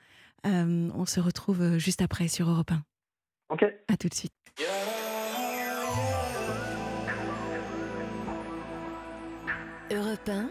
Euh, on se retrouve juste après sur Europe 1. ok À tout de suite. Europe 1,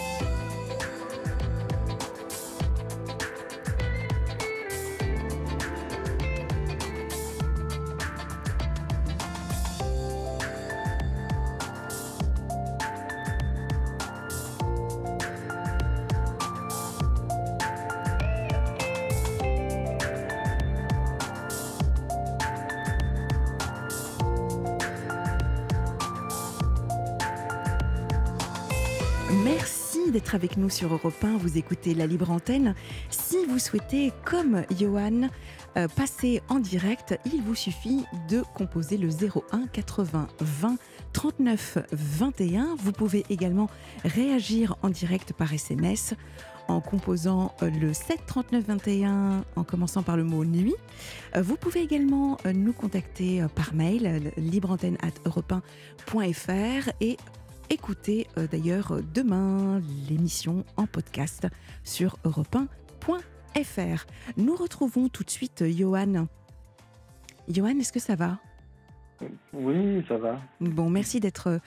Avec nous sur Europe 1. Vous écoutez la libre antenne. Si vous souhaitez, comme Johan, euh, passer en direct, il vous suffit de composer le 01 80 20 39 21. Vous pouvez également réagir en direct par SMS en composant euh, le 7 39 21 en commençant par le mot nuit. Euh, Vous pouvez également nous contacter par mail euh, libreantenne@europe1.fr et écouter euh, d'ailleurs euh, demain l'émission en podcast sur europe1.fr. Nous retrouvons tout de suite euh, Johan. Johan, est-ce que ça va? Oui ça va Bon, merci d'être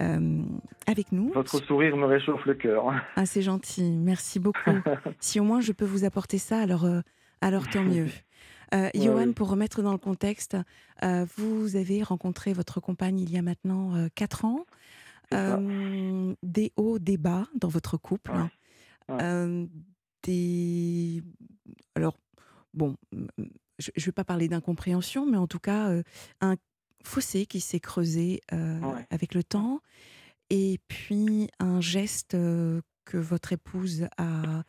euh, avec nous. votre sourire me réchauffe le cœur Ah, c'est gentil, merci beaucoup. si au moins je peux vous apporter ça, alors, euh, alors tant mieux. Euh, Ouais, Johan, oui. pour remettre dans le contexte, vous avez rencontré votre compagne il y a maintenant 4 ans. Euh, des hauts, des bas dans votre couple. Ouais. Ouais. Euh, des... Alors, bon, je ne vais pas parler d'incompréhension, mais en tout cas, euh, un fossé qui s'est creusé Ouais. avec le temps. Et puis, un geste que votre épouse a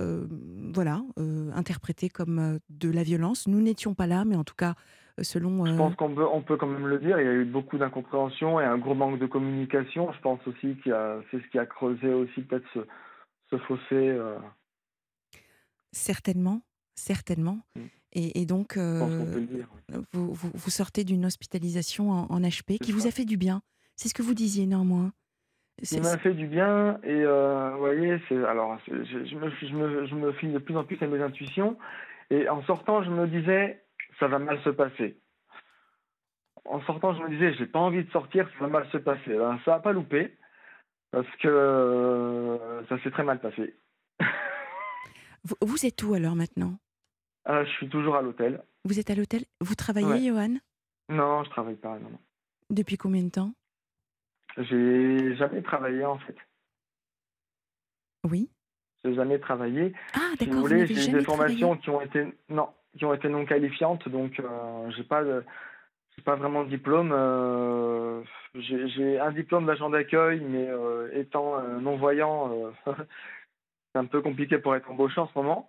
euh, voilà, euh, interprété comme euh, de la violence. Nous n'étions pas là, mais en tout cas, selon... Je pense qu'on peut, on peut quand même le dire, il y a eu beaucoup d'incompréhension et un gros manque de communication. Je pense aussi a, c'est ce qui a creusé aussi peut-être ce, ce fossé. Certainement, certainement. Mm. Et, et donc, euh, vous, vous- vous sortez d'une hospitalisation en, en HP qui vous a fait du bien. C'est ce que vous disiez néanmoins. Il m'a fait du bien et euh, vous voyez, alors je, je me, je me, je me fie de plus en plus à mes intuitions et en sortant, je me disais ça va mal se passer. En sortant, je me disais j'ai pas envie de sortir, ça va mal se passer. Ben, ça a pas loupé parce que euh, ça s'est très mal passé. Vous, vous êtes où alors maintenant? Ah, je suis toujours à l'hôtel. Vous êtes à l'hôtel? Vous travaillez, Ouais. Johan? Non, je travaille pas. Non, non. Depuis combien de temps? J'ai jamais travaillé en fait. Oui. J'ai jamais travaillé. Ah, Si vous d'accord, voulez, j'ai des formations qui ont été non, qui ont été non qualifiantes, donc euh, j'ai pas de, j'ai pas vraiment de diplôme. euh, j'ai un diplôme d'agent d'accueil, mais euh, étant non voyant, c'est un peu compliqué pour être embauché en ce moment.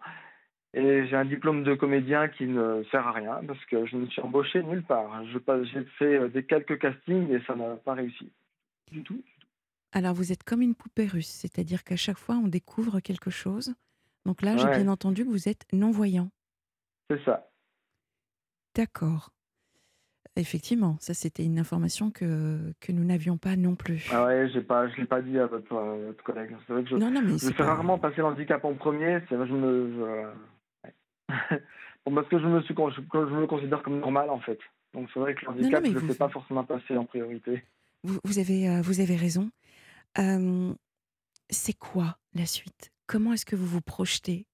Et j'ai un diplôme de comédien qui ne sert à rien parce que je ne suis embauché nulle part. J'ai fait euh, des quelques castings et ça n'a pas réussi du tout. Alors, vous êtes comme une poupée russe, c'est-à-dire qu'à chaque fois, on découvre quelque chose. Donc là, j'ai bien entendu que vous êtes non-voyant. C'est ça. D'accord. Effectivement, ça, c'était une information que, que nous n'avions pas non plus. Ah ouais, j'ai pas, je l'ai pas dit à votre, collègue. C'est vrai que je, non, non, mais je fais pas... rarement passer l'handicap en premier. C'est je me, je- ouais. bon, parce que je me suis, je, je me considère comme normal en fait. Donc c'est vrai que l'handicap, je ne le fais pas forcément passer en priorité. Vous, vous avez, euh, vous avez raison. Euh, c'est quoi la suite? Comment est-ce que vous vous projetez?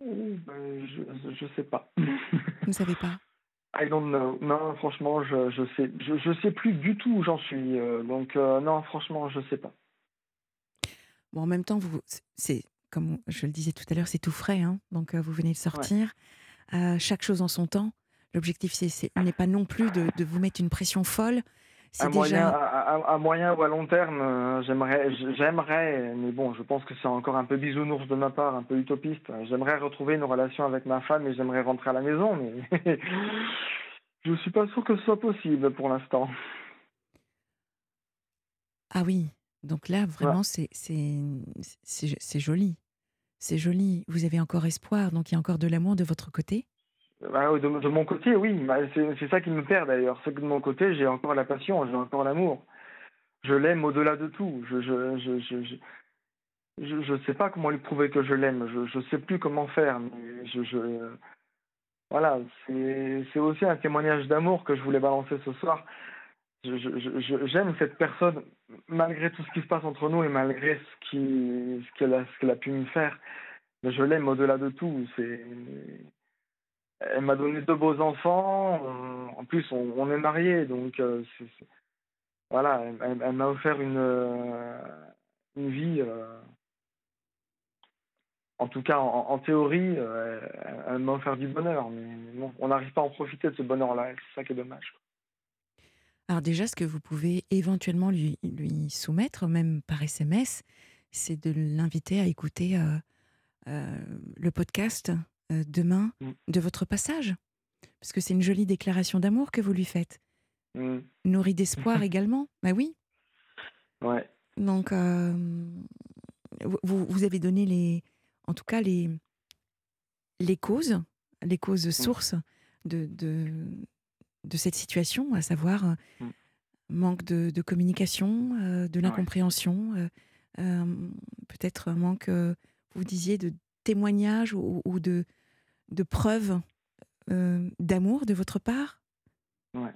Ben, je, je sais pas. Vous ne savez pas? I don't know. Non, franchement, je, je sais, je, je sais plus du tout où j'en suis. euh, donc euh, non, franchement, je sais pas. Bon, en même temps, vous, c'est comme je le disais tout à l'heure, c'est tout frais. hein. donc, euh, vous venez de sortir. Chaque chose en son temps. L'objectif, c'est, c'est- n'est pas non plus de, de vous mettre une pression folle. C'est moyen, à, à- à moyen ou à long terme, euh, j'aimerais, j'aimerais, mais bon, je pense que c'est encore un peu bisounours de ma part, un peu utopiste. J'aimerais retrouver une relation avec ma femme et j'aimerais rentrer à la maison, mais je suis pas sûr que ce soit possible pour l'instant. Ah oui. Donc là, vraiment, c'est joli. C'est joli. Vous avez encore espoir. Donc, il y a encore de l'amour de votre côté? Bah, de, de mon côté, oui, bah, c'est ça qui me perd d'ailleurs. C'est que de mon côté, j'ai encore la passion, j'ai encore l'amour. Je l'aime au-delà de tout. Je je, je, je, je, je, sais pas comment lui prouver que je l'aime. Je, je sais plus comment faire. Mais je, voilà, c'est aussi un témoignage d'amour que je voulais balancer ce soir. J'aime cette personne malgré tout ce qui se passe entre nous et malgré ce qu'elle a, ce qu'elle a pu me faire. Mais je l'aime au-delà de tout. C'est elle m'a donné deux beaux enfants. En plus, on, est mariés, donc euh, voilà, elle, m'a offert une euh, une vie. euh, en tout cas, en, théorie, elle, m'a offert du bonheur, mais on n'arrive pas à en profiter de ce bonheur-là. C'est ça qui est dommage. Alors déjà, ce que vous pouvez éventuellement lui, lui soumettre, même par SMS, c'est de l'inviter à écouter le podcast euh, demain Mm. de votre passage? Parce que c'est une jolie déclaration d'amour que vous lui faites. Mm. Nourrie d'espoir également. Bah oui. Ouais. Donc, euh, vous, vous avez donné les, en tout cas les, les causes, les causes sources de, de, de cette situation, à savoir euh, Mm. manque de, de communication, euh, de l'incompréhension, peut-être un manque, vous disiez, de témoignages ou, ou de, de preuves euh, d'amour de votre part? Ouais.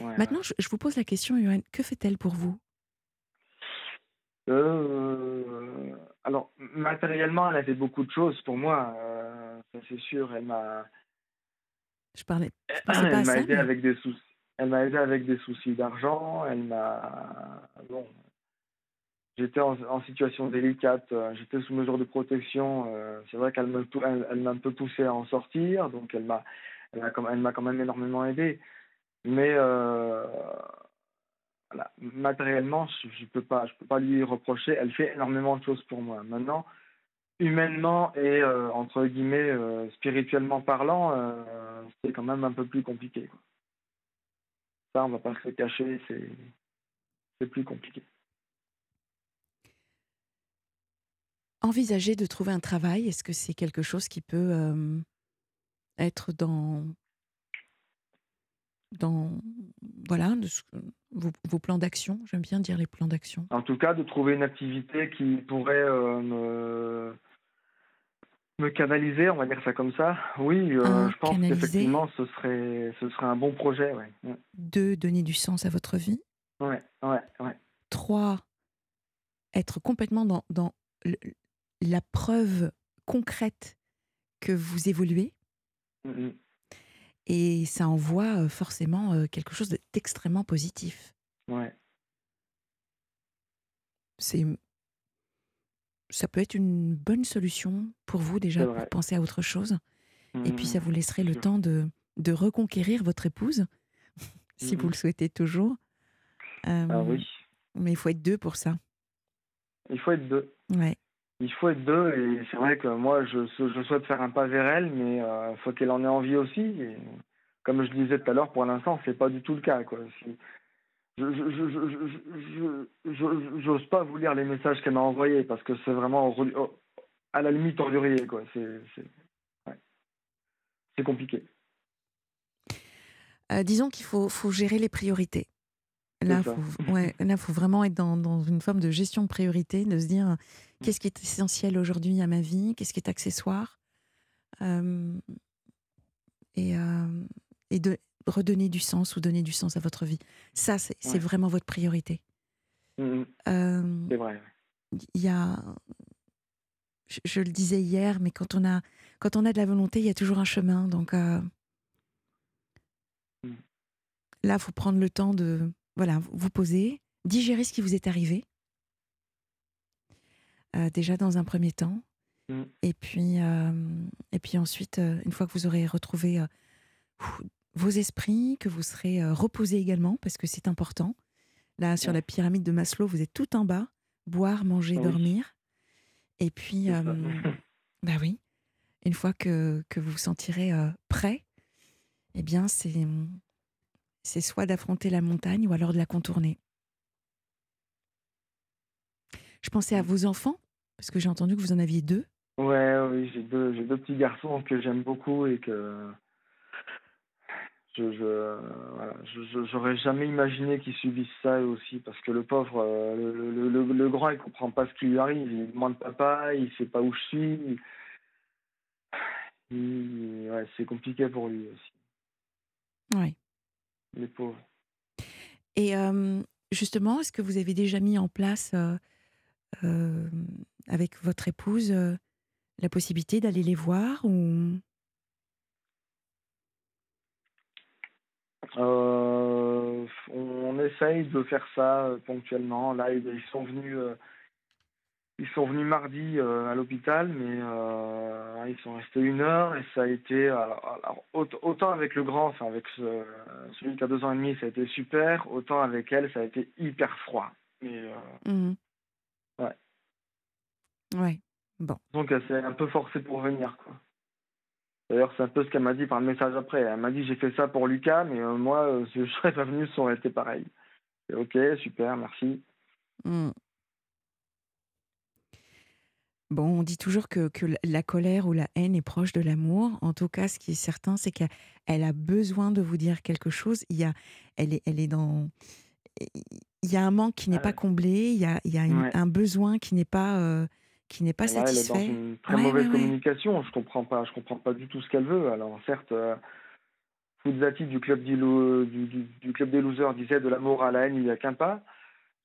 Ouais, Maintenant, je, je vous pose la question, Johan, que fait-elle pour vous? Euh, alors, matériellement, elle a fait beaucoup de choses pour moi, euh, ça c'est sûr. Elle m'a, Je parlais, je à elle m'a aidé mais- avec des soucis. Elle m'a aidé avec des soucis d'argent. Elle m'a, bon, j'étais en, situation délicate. euh, J'étais sous mesure de protection. euh, C'est vrai qu'elle m'a un peu poussé à en sortir, donc elle m'a, quand, même énormément aidé. Mais euh, matériellement, je, je peux pas, lui reprocher. Elle fait énormément de choses pour moi. Maintenant, humainement et entre guillemets spirituellement parlant, c'est quand même un peu plus compliqué. Ça, on va pas se le cacher, c'est plus compliqué. Envisager de trouver un travail, est-ce que c'est quelque chose qui peut euh, être dans, dans voilà, de ce- vos, vos plans d'action? J'aime bien dire les plans d'action. En tout cas, de trouver une activité qui pourrait euh, me me canaliser, on va dire ça comme ça. Oui, euh, Ah, je pense qu'effectivement, ce serait ce serait un bon projet. Ouais, ouais, Deux, donner du sens à votre vie. ouais, ouais. ouais. Trois, être complètement dans, dans la preuve concrète que vous évoluez. Mhm. Et ça envoie euh, forcément euh, quelque chose de- d'extrêmement positif. ouais. C'est ça peut être une bonne solution pour vous déjà pour penser à autre chose. Et puis ça Mhm. vous laisserait le temps de, de reconquérir votre épouse, si vous le souhaitez toujours. Euh, Ah oui. Mais il faut être deux pour ça. Il faut être deux. Ouais. Il faut être deux et c'est vrai que moi je, souhaite faire un pas vers elle, mais il faut qu'elle en ait envie aussi. Comme je disais tout à l'heure, pour l'instant c'est pas du tout le cas. Je j'ose pas vous lire les messages qu'elle m'a envoyés parce que c'est vraiment à la limite ordurier quoi. C'est compliqué. Euh, disons qu'il faut gérer les priorités. Là, il faut, ouais, faut vraiment être dans, dans, une forme de gestion de priorité, de se dire mmh. qu'est-ce qui est essentiel aujourd'hui à ma vie, qu'est-ce qui est accessoire, euh, et, euh, et de redonner du sens ou donner du sens à votre vie. Ça, c'est vraiment votre priorité. Mmh c'est vrai. Il y a, je, je, le disais hier, mais quand on a, quand on a de la volonté, il y a toujours un chemin. Donc, Là, il faut prendre le temps de voilà, vous poser, digérer ce qui vous est arrivé. Euh, déjà dans un premier temps. Mm. Et, puis, euh, et puis ensuite, euh, une fois que vous aurez retrouvé vos esprits, que vous serez reposé également, parce que c'est important. Là, sur la pyramide de Maslow, vous êtes tout en bas, boire, manger, dormir. Et puis, bah oui, une fois que, que vous vous sentirez prêt, eh bien, c'est c'est soit d'affronter la montagne ou alors de la contourner. Je pensais à vos enfants, parce que j'ai entendu que vous en aviez deux. Ouais, oui, j'ai deux, deux petits garçons que j'aime beaucoup et que je, je j'aurais jamais imaginé qu'ils subissent ça aussi, parce que le pauvre, euh, le, le, le, grand, il comprend pas ce qui lui arrive, il demande papa, il sait pas où je suis. ouais, c'est compliqué pour lui aussi. Oui les pauvres. Et justement, est-ce que vous avez déjà mis en place avec votre épouse la possibilité d'aller les voir ou? Euh, On essaye de faire ça ponctuellement. Là, ils sont venus ils sont venus mardi euh, à l'hôpital, mais euh, ils sont restés une heure et ça a été autant avec le grand, enfin avec celui qui a deux ans et demi, ça a été super, autant avec elle, ça a été hyper froid. Mais, euh, mmh. Ouais. Ouais. Bon. Donc elle s'est un peu forcée pour venir, quoi. D'ailleurs, c'est un peu ce qu'elle m'a dit par le message après. Elle m'a dit j'ai fait ça pour Lucas, mais moi, si je serais pas venu, ça aurait été pareil. ok, super, merci. Mmh. Bon, on dit toujours que, que, la colère ou la haine est proche de l'amour. En tout cas, ce qui est certain, c'est qu'elle a besoin de vous dire quelque chose. Il y a, elle, est, elle est dans. Il y a un manque qui n'est pas comblé. Il y a, il y a un besoin qui n'est pas, euh, qui n'est pas satisfait. Elle est dans une très mauvaise communication. Je comprends pas. Je comprends pas du tout ce qu'elle veut. Alors certes. Euh, du club, du, du, du, club des losers disait de l'amour à la haine, il n'y a qu'un pas.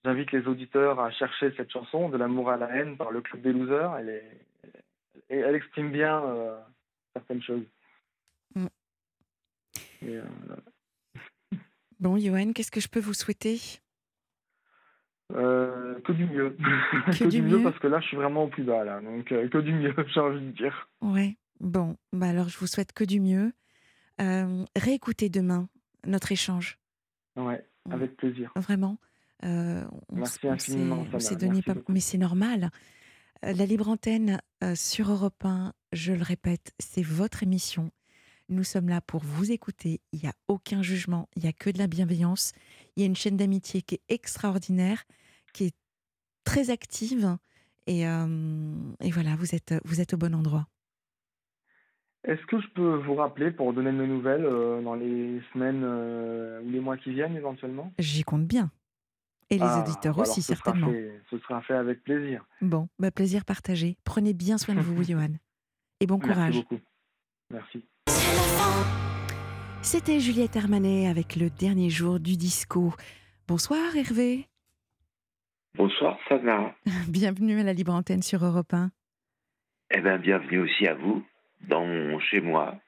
J'invite les auditeurs à chercher cette chanson, De l'amour à la haine, par le Club des Losers. Elle, est, elle exprime bien euh, certaines choses. Mm. Euh, bon, Johan, qu'est-ce que je peux vous souhaiter? Euh, que du mieux. Que, du, mieux, parce que là, je suis vraiment au plus bas. Là. Donc, que du mieux, j'ai envie de dire. Ouais, bon, bah alors je vous souhaite que du mieux. réécoutez demain notre échange. Ouais, avec plaisir. Vraiment. Euh, Merci infiniment. donné pas, mais c'est normal. Euh, la libre antenne euh, sur Europe 1, je le répète, c'est votre émission. Nous sommes là pour vous écouter. Il n'y a aucun jugement, il n'y a que de la bienveillance. Il y a une chaîne d'amitié qui est extraordinaire, qui est très active. Et, et voilà, vous êtes, vous êtes au bon endroit. Est-ce que je peux vous rappeler pour donner de mes nouvelles dans les semaines ou les mois qui viennent éventuellement? J'y compte bien. Et les ah, auditeurs bah aussi, certainement. ce sera fait avec plaisir. Bon, bah plaisir partagé. Prenez bien soin de vous, Johan. Et bon courage. Merci beaucoup. Merci. C'était Juliette Armanet avec le dernier jour du disco. Bonsoir Hervé. Bonsoir Sana. bienvenue à la Libre Antenne sur Europe 1. Eh bien, bienvenue aussi à vous, dans mon chez moi.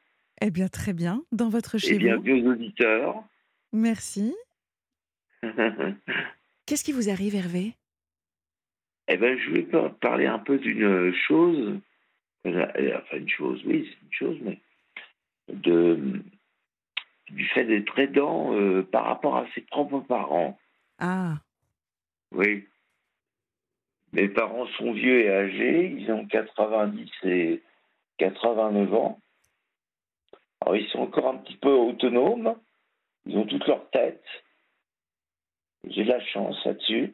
Eh bien, très bien, dans votre chez Et bienvenue aux auditeurs. Merci. Qu'est-ce qui vous arrive, Hervé? Eh ben, je vais parler un peu d'une chose, enfin une chose, oui, c'est une chose, mais de du fait d'être aidant euh, par rapport à ses propres parents. Ah. Oui. Mes parents sont vieux et âgés, ils ont 90 et 89 ans. Alors ils sont encore un petit peu autonomes, ils ont toute leur tête, J'ai de la chance là-dessus.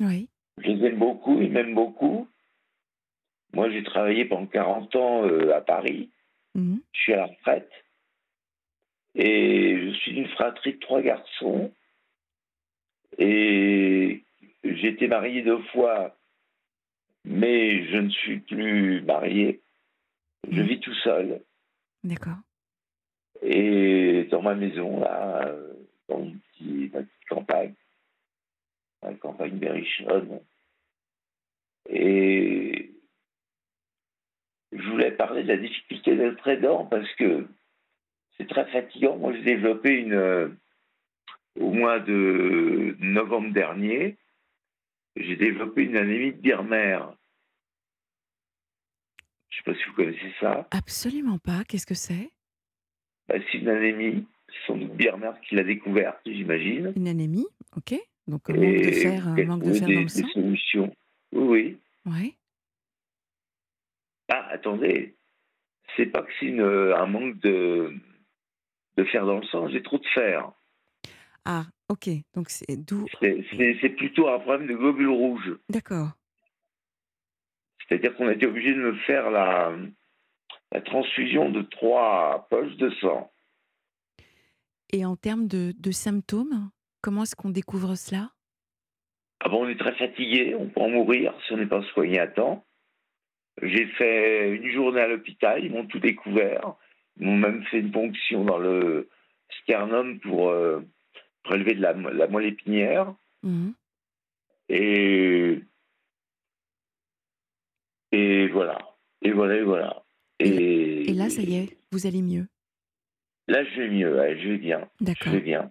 Oui. Je les aime beaucoup, ils m'aiment beaucoup. Moi, j'ai travaillé pendant 40 ans euh, à Paris. Mhm. Je suis à la retraite. Et je suis d'une fratrie de trois garçons. Et j'ai été marié deux fois, mais je ne suis plus marié. Je Mhm. vis tout seul. D'accord. Et dans ma maison, là, euh, dans une petite, ma petite campagne, la campagne berrichonne. Et je voulais parler de la difficulté d'être aidant parce que c'est très fatigant. Moi, j'ai développé une. euh, au mois de novembre dernier, j'ai développé une anémie de Birmer. Je ne sais pas si vous connaissez ça. Absolument pas. Qu'est-ce que c'est? Bah, c'est une anémie. C'est sans doute Birmer qui l'a découverte, j'imagine. Une anémie, ok. Donc un manque de fer, un et manque de fer des, dans le des sang. solutions. Oui, oui. Ah, attendez. C'est pas que c'est une- un manque de, de fer dans le sang, j'ai trop de fer. Ah, ok. Donc c'est d'où. C'est- plutôt un problème de globules rouges. D'accord. C'est-à-dire qu'on a été obligé de me faire la, la transfusion de trois poches de sang. Et en termes de, de symptômes, comment est-ce qu'on découvre cela? Ah bon, on est très fatigué, on peut en mourir si on n'est pas soigné à temps. J'ai fait une journée à l'hôpital, ils m'ont tout découvert. Ils m'ont même fait une ponction dans le sternum pour euh, prélever de la, la moelle épinière. Mhm. Et, et voilà. Et voilà, et voilà. Et, Et là, ça y est, vous allez mieux? Là, je vais mieux, ouais, je vais bien. Je D'accord. vais bien.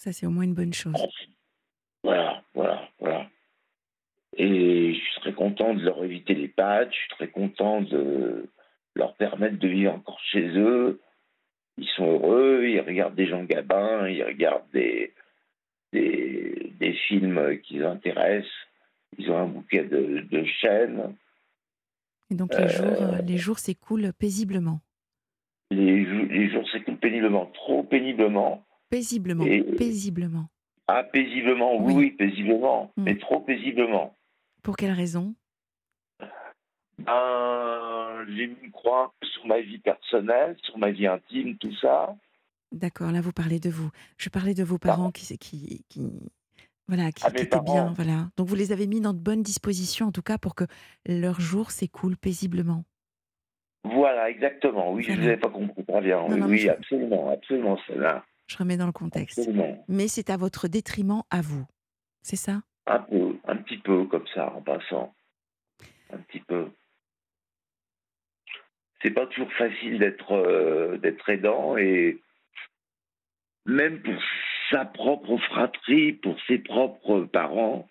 Ça, c'est au moins une bonne chose. Voilà, voilà, voilà. Et je suis très content de leur éviter les pattes, je suis très content de leur permettre de vivre encore chez eux. Ils sont heureux, ils regardent des gens gabins, ils regardent des, des, des films qui les intéressent. Ils ont un bouquet de, de chaînes. Et donc les jours, euh, les jours s'écoulent paisiblement. Les jours s'écoulent péniblement, trop péniblement. Paisiblement. Et- Paisiblement. Ah, paisiblement, oui, paisiblement, Mm. mais trop paisiblement. Pour quelle raison? Ben, j'ai mis une croix sur ma vie personnelle, sur ma vie intime, tout ça. D'accord, là vous parlez de vous. Je parlais de vos parents qui, qui, qui, voilà, qui, Ah, qui étaient bien. Voilà. Donc vous les avez mis dans de bonnes dispositions, en tout cas, pour que leur jour s'écoule paisiblement. Voilà, exactement. Oui, je ne vous avais pas compris très bien. Non, oui, non, mais oui, je- absolument, absolument, celle-là. Je remets dans le contexte. Absolument. Mais c'est à votre détriment à vous. C'est ça? Un peu, un petit peu comme ça, en passant. Un petit peu. C'est pas toujours facile d'être euh, d'être aidant et même pour sa propre fratrie, pour ses propres parents,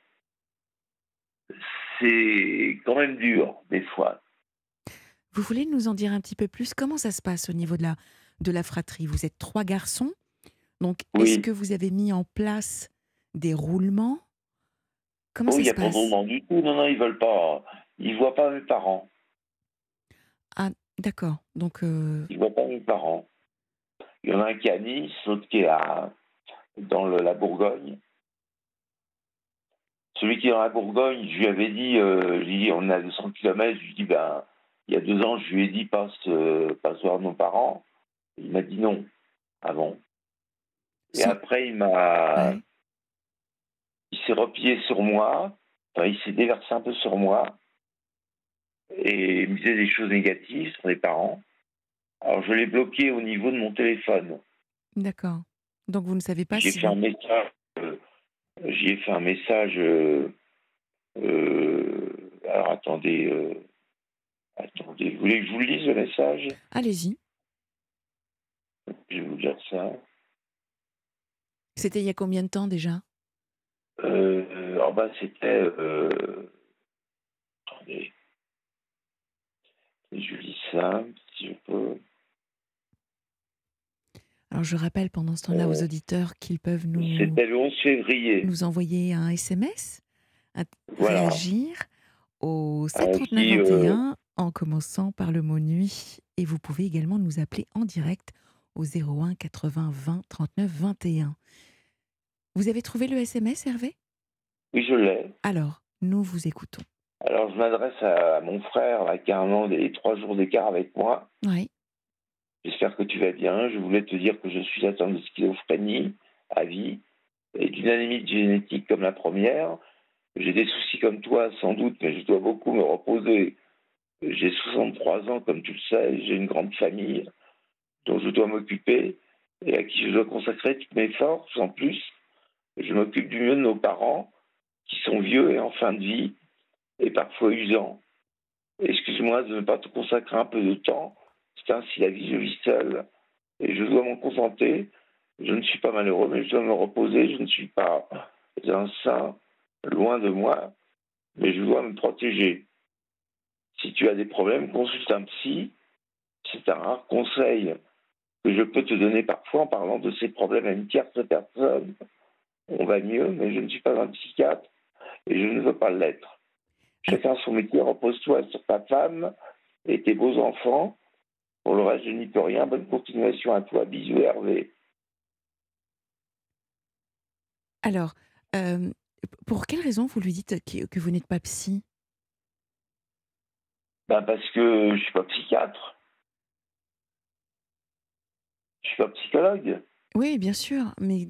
c'est quand même dur des fois. Vous voulez nous en dire un petit peu plus? Comment ça se passe au niveau de la, de la fratrie? Vous êtes trois garçons? Donc, Oui. est-ce que vous avez mis en place des roulements? Comment Oh, il n'y ça a pas de moment du tout. Non, non, ils veulent pas. Ils voient pas mes parents. D'accord. Donc, euh, Ils voient pas mes parents. Il y en a un qui est à Nice, l'autre qui est à, dans le- la Bourgogne. Celui qui est dans la Bourgogne, je lui avais dit, euh, je lui ai dit, on est à 200 km, je lui ai dit, ben, il y a deux ans, je lui ai dit, passe, euh, passe voir nos parents. Il m'a dit non, avant. Et après, il m'a, ouais. il s'est replié sur moi, enfin, il s'est déversé un peu sur moi, et il me disait des choses négatives sur les parents. Alors je l'ai bloqué au niveau de mon téléphone. d'accord. Donc, vous ne savez pas J'ai si. fait un message. euh, J'y ai fait un message. euh, euh, alors attendez, attendez. Vous voulez que je vous lise le message? Allez-y. Je vais vous dire ça. C'était il y a combien de temps déjà? Euh, en bas c'était. Euh, attendez. Je lis ça, si je peux. Alors, je rappelle pendant ce temps-là aux Euh, auditeurs qu'ils peuvent nous, C'était le 11 février. nous envoyer un SMS, à Voilà. réagir au Euh, qui, 73921 en commençant par le mot nuit. Et vous pouvez également nous appeler en direct au 01 80 20 39 21. Vous avez trouvé le SMS, Hervé? Oui, je l'ai. Alors, nous vous écoutons. Alors, je m'adresse à mon frère, là, qui a un an et trois jours d'écart avec moi. Oui. J'espère que tu vas bien. Je voulais te dire que je suis atteint de schizophrénie à vie et d'une anémie génétique comme la première. J'ai des soucis comme toi, sans doute, mais je dois beaucoup me reposer. J'ai 63 ans, comme tu le sais, j'ai une grande famille dont je dois m'occuper et à qui je dois consacrer toutes mes forces. En plus, je m'occupe du mieux de nos parents, qui sont vieux et en fin de vie, et parfois usants. Excuse-moi de ne pas te consacrer un peu de temps. C'est ainsi la vie, je vis seul. Et je dois m'en contenter. Je ne suis pas malheureux, mais je dois me reposer. Je ne suis pas un saint, loin de moi, mais je dois me protéger. Si tu as des problèmes, consulte un psy. C'est un rare conseil que je peux te donner parfois en parlant de ces problèmes à une tierce personne. On va mieux, mais je ne suis pas un psychiatre et je ne veux pas l'être. Chacun son métier, repose-toi sur ta femme et tes beaux enfants. Pour le reste, je n'y peux rien. Bonne continuation à toi. Bisous, Hervé. Alors, euh, pour quelle raison vous lui dites que, vous n'êtes pas psy? Ben Parce que je suis pas psychiatre. Je suis pas psychologue. Oui, bien sûr, mais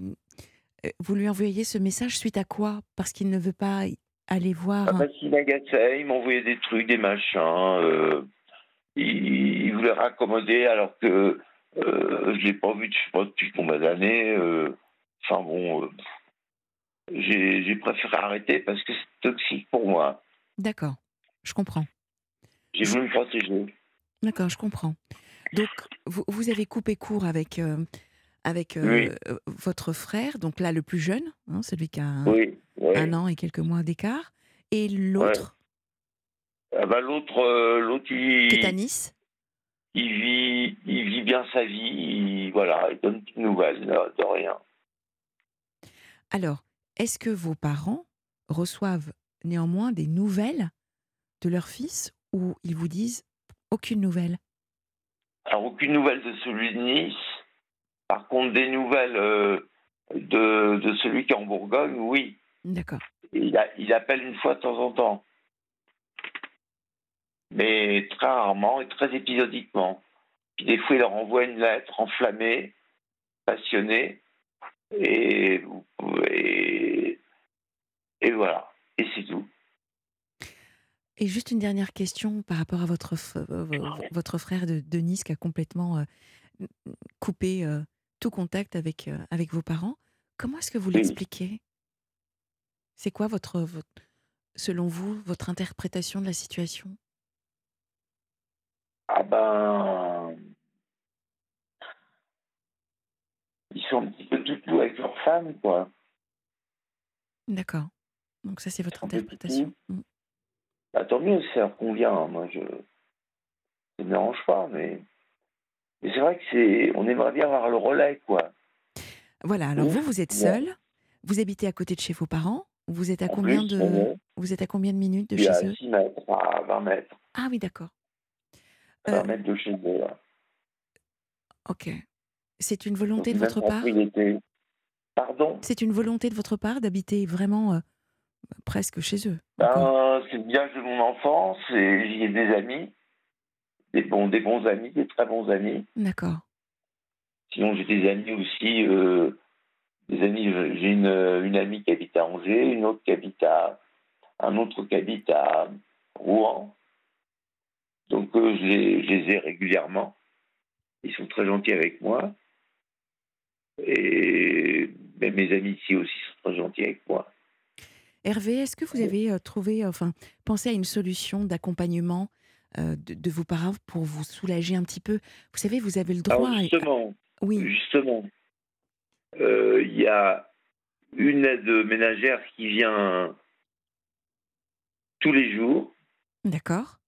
vous lui envoyez ce message suite à quoi? Parce qu'il ne veut pas aller voir. Ah, parce qu'il m'agaçait, il m'envoyait des trucs, des machins. euh, il, il voulait raccommoder alors que euh, je l'ai pas vu, je sais pas, depuis combien d'années. euh, Enfin bon, euh, j'ai j'ai préféré arrêter parce que c'est toxique pour moi. D'accord, je comprends. J'ai voulu me protéger. D'accord, je comprends. Donc, vous, vous avez coupé court avec, euh, avec euh, Oui. euh, votre frère, donc là le plus jeune, hein, celui qui a un, Oui, oui. un an et quelques mois d'écart, et l'autre? Ah bah, l'autre, euh, l'autre, il, qui est à Nice? il vit, il vit bien sa vie. Il, voilà, il donne de nouvelles, de, de rien. Alors, est-ce que vos parents reçoivent néanmoins des nouvelles de leur fils ou ils vous disent aucune nouvelle? Alors, aucune nouvelle de celui de Nice. Par contre, des nouvelles euh, de, de celui qui est en Bourgogne, oui. D'accord. Il, a- il appelle une fois de temps en temps. Mais très rarement et très épisodiquement. Puis des fois, il leur envoie une lettre enflammée, passionnée. Et, et, et voilà. Et c'est tout. Et juste une dernière question par rapport à votre, euh, vo- votre frère de, de Nice qui a complètement euh, coupé euh, tout contact avec, euh, avec vos parents. Comment est-ce que vous l'expliquez? C'est quoi, votre, votre, selon vous, votre interprétation de la situation? Ah ben. Ils sont un petit peu tout avec leur femme, quoi. D'accord. Donc ça, c'est votre interprétation. Mm. Bah, tant mieux, ça convient. hein. Moi, je. Ça me dérange pas, mais. Mais c'est vrai que c'est. On aimerait bien avoir le relais, quoi. Voilà, alors Ouf, vous, vous êtes seul, vous habitez à côté de chez vos parents, vous êtes à En combien plus, de vous êtes à combien de minutes de chez à eux? 6 mètres, à 20 mètres. Ah oui, d'accord. 20 Euh, mètres de chez eux. là. ok. C'est une Donc, volonté de votre part? Pardon? C'est une volonté de votre part d'habiter vraiment euh, presque chez eux. Ben, C'est le village de mon enfance et j'y ai des amis. Des bons, des bons amis, des très bons amis. D'accord. Sinon, j'ai des amis aussi. euh, des amis, j'ai une, une amie qui habite à Angers, une autre qui habite à. un autre qui habite à Rouen. Donc, euh, je, les, je les ai régulièrement. Ils sont très gentils avec moi. Et même mes amis ici aussi sont très gentils avec moi. Hervé, est-ce que vous avez euh, trouvé, enfin, pensé à une solution d'accompagnement de, de vos parents pour vous soulager un petit peu Vous savez, vous avez le droit. Alors, à- justement, Oui, Justement, euh, il y a une aide ménagère qui vient tous les jours d'accord.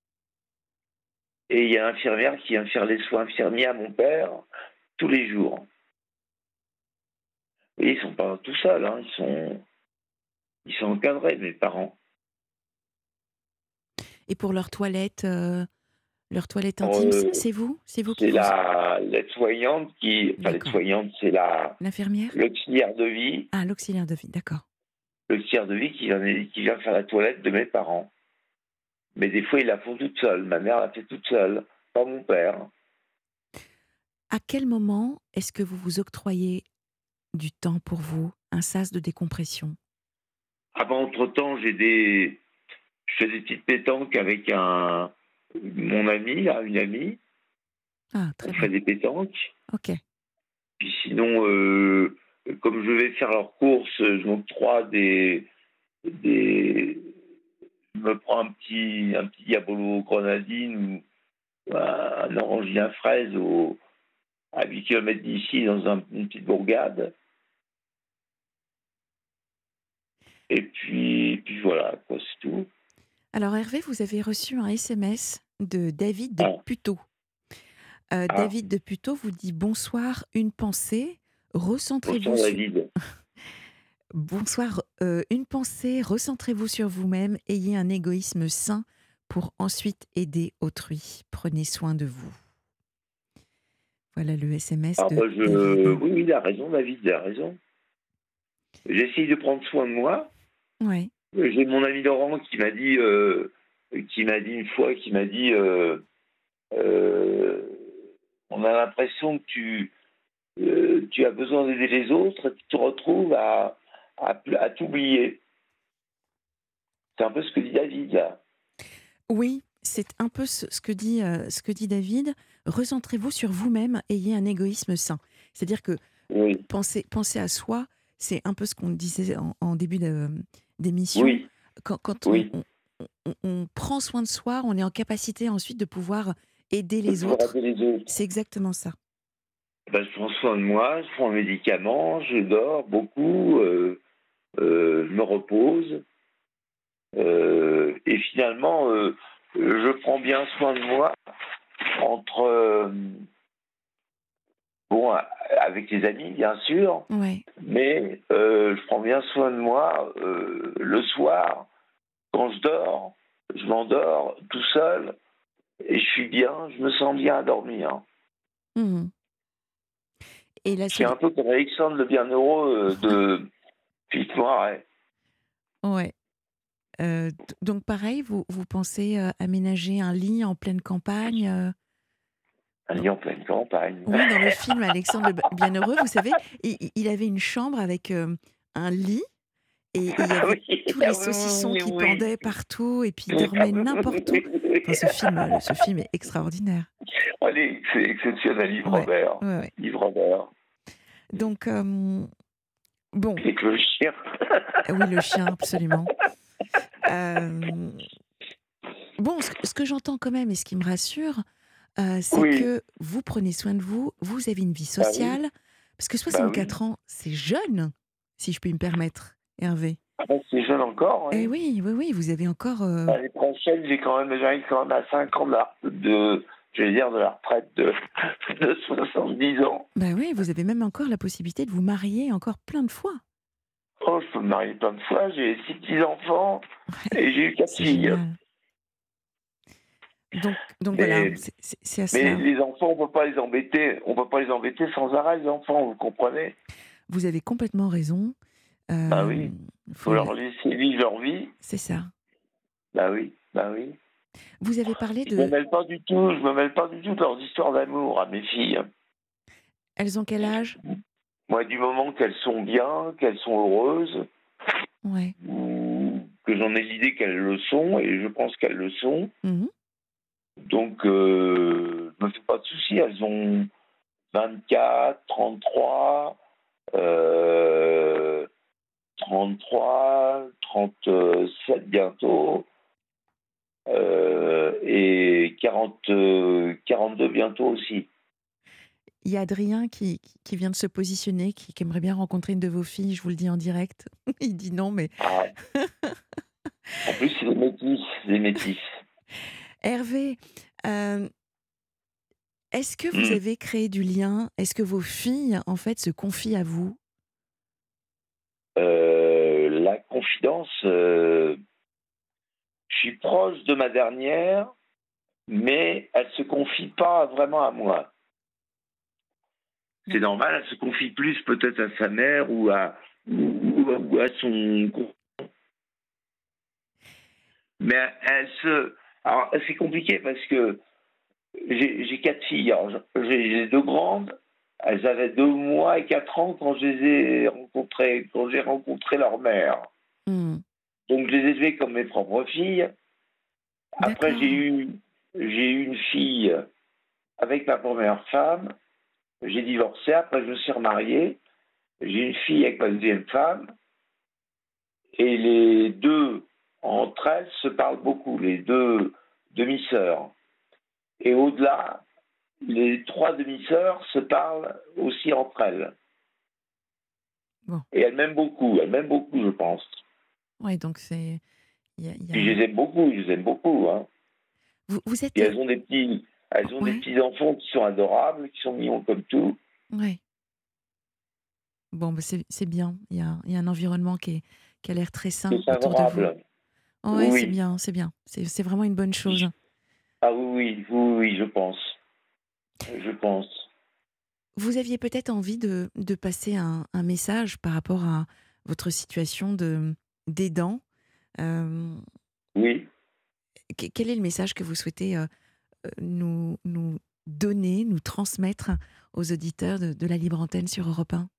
et il y a un infirmière qui vient faire les soins infirmiers à mon père tous les jours. Et ils sont pas tout seuls, hein, ils sont ils sont encadrés mes parents. Et pour leur toilette, euh, Leur toilette intime, Euh, c'est vous C'est vous qui C'est la l'aide-soignante qui. Enfin, l'aide-soignante, c'est la L'infirmière l'auxiliaire de vie. Ah, l'auxiliaire de vie, d'accord. L'auxiliaire de vie qui vient, qui vient faire la toilette de mes parents. Mais des fois, ils la font toute seule. Ma mère la fait toute seule, pas mon père. À quel moment est-ce que vous vous octroyez du temps pour vous, un sas de décompression? Avant, entre-temps, j'ai des. Je fais des petites pétanques avec un. Mon ami, là, une amie. Ah, très On bien. fait des pétanques. Ok. Puis sinon, euh, comme je vais faire leurs courses, je m'octroie des, des. Je me prends un petit, un petit diabolo grenadine ou un, orangina fraise au, à 8 km d'ici dans un- une petite bourgade. Et puis, puis voilà, quoi, c'est tout. Alors Hervé, vous avez reçu un SMS de David de Ah. Puteaux. Euh, Ah. David de Puteaux vous dit bonsoir, une pensée, recentrez-vous Bonsoir sur... Bonsoir, euh, une pensée, recentrez-vous sur vous-même, ayez un égoïsme sain pour ensuite aider autrui. Prenez soin de vous. Voilà le SMS Ah, de bah, je... David. Oui, oui, il a raison, David, il a raison. J'essaye de prendre soin de moi. Ouais. J'ai mon ami Laurent qui m'a dit, euh, qui m'a dit une fois, qui m'a dit, euh, euh, on a l'impression que tu, tu as besoin d'aider les autres et tu te retrouves à, à, à t'oublier. C'est un peu ce que dit David là. Oui, c'est un peu ce, que dit, ce que dit David. Recentrez-vous sur vous-même, ayez un égoïsme sain. C'est-à-dire que Oui, penser, penser à soi, c'est un peu ce qu'on disait en, en début de- d'émission. oui, Quand, on, on- on- on prend soin de soi, on est en capacité ensuite de pouvoir aider les autres. aider les autres. C'est exactement ça. Ben, je prends soin de moi, je prends un médicament, je dors beaucoup, euh, euh, je me repose. Euh, et finalement, je prends bien soin de moi entre. Euh, bon, avec les amis, bien sûr, mais euh, je prends bien soin de moi euh, le soir, quand je dors, je m'endors tout seul et je suis bien, je me sens bien à dormir. Et la C'est un peu comme Alexandre le Bienheureux euh, de Philippe Noiret. Ouais. Euh, donc pareil, vous, vous pensez euh, aménager un lit en pleine campagne euh, Un lit en pleine campagne. Oui, dans le film Alexandre le Bienheureux, vous savez, il, il avait une chambre avec euh, un lit et il y Ah avait oui, tous ah les saucissons oui, qui oui. pendaient partout et puis il dormait n'importe où. Enfin, ce, film, euh, ce film est extraordinaire. Allez, c'est exceptionnel, Yves Ouais. Robert. Ouais, ouais. Yves Robert. Donc, euh, bon, Avec le chien. oui, le chien, absolument. Euh, bon, ce, ce que j'entends quand même et ce qui me rassure, euh, c'est Oui. que vous prenez soin de vous, vous avez une vie Bah oui. sociale, parce que 64 ans, c'est jeune, si je puis me permettre, Hervé. Ah ben, c'est jeune encore. Eh hein. oui, oui, oui, vous avez encore. euh, L'année prochaine, j'ai quand même, j'arrive quand même à 5 ans de, la- de je vais dire, de la retraite de, de 70 ans. Bah oui, vous avez même encore la possibilité de vous marier encore plein de fois. Oh, je peux me marier plein de fois, j'ai six petits-enfants et j'ai eu quatre filles. génial. Donc, donc Mais- voilà, c'est- à Mais les enfants, on peut pas les embêter. On peut pas les embêter sans arrêt, les enfants, vous comprenez? Vous avez complètement raison. Euh, Bah oui. faut faut leur- laisser vivre leur vie. C'est ça. Bah oui, bah oui. Vous avez parlé Je me de. mêle pas du tout, je me mêle pas du tout de leurs histoires d'amour à mes filles. Elles ont quel âge? Moi, du moment qu'elles sont bien, qu'elles sont heureuses, Ouais. ou que j'en ai l'idée qu'elles le sont, et je pense qu'elles le sont, Mhm. Donc euh, je me fais pas de soucis. Elles ont 24, 33, euh, 33, 37 bientôt, euh, et 40, euh, 42 bientôt aussi. Il y a Adrien qui, qui- qui vient de se positionner, qui, qui aimerait bien rencontrer une de vos filles, je vous le dis en direct. Il dit non, mais Ah. en plus, c'est des métis, des métis. Hervé, euh, est-ce que vous Mm. avez créé du lien? Est-ce que vos filles, en fait, se confient à vous? Euh, la confidence, euh, je suis proche de ma dernière, mais elle se confie pas vraiment à moi. C'est normal, elle se confie plus peut-être à sa mère ou à, ou, ou à son mais elle se. Alors, c'est compliqué parce que j'ai quatre filles. J'ai deux grandes. Elles avaient deux mois et quatre ans quand je les ai rencontrées, quand j'ai rencontré leur mère. Hmm. Donc, je les ai élevées comme mes propres filles. Après, j'ai eu, j'ai eu une fille avec ma première femme. J'ai divorcé. Après, je me suis remarié. J'ai une fille avec ma deuxième femme. Et les deux entre elles se parlent beaucoup, les deux demi-sœurs. Et au-delà, les trois demi-sœurs se parlent aussi entre elles. Et elles m'aiment beaucoup, elles m'aiment beaucoup, je pense. Oui, donc c'est. je les aime beaucoup, je les aime beaucoup. Hein. Vous, êtes... Et elles ont des petits, elles ont des petits enfants qui sont adorables, qui sont mignons comme tout. Oui. Bon, bah, c'est bien. Il y, a, il y, a, un environnement qui, est, qui a l'air très sain autour de vous oui, c'est bien, c'est bien. C'est vraiment une bonne chose. Ah oui, oui, oui, je pense. Je pense. Vous aviez peut-être envie de, de passer un, un, message par rapport à votre situation de d'aidant. Euh, oui. Quel est le message que vous souhaitez euh, nous, nous donner, nous transmettre aux auditeurs de, de la libre antenne sur Europe 1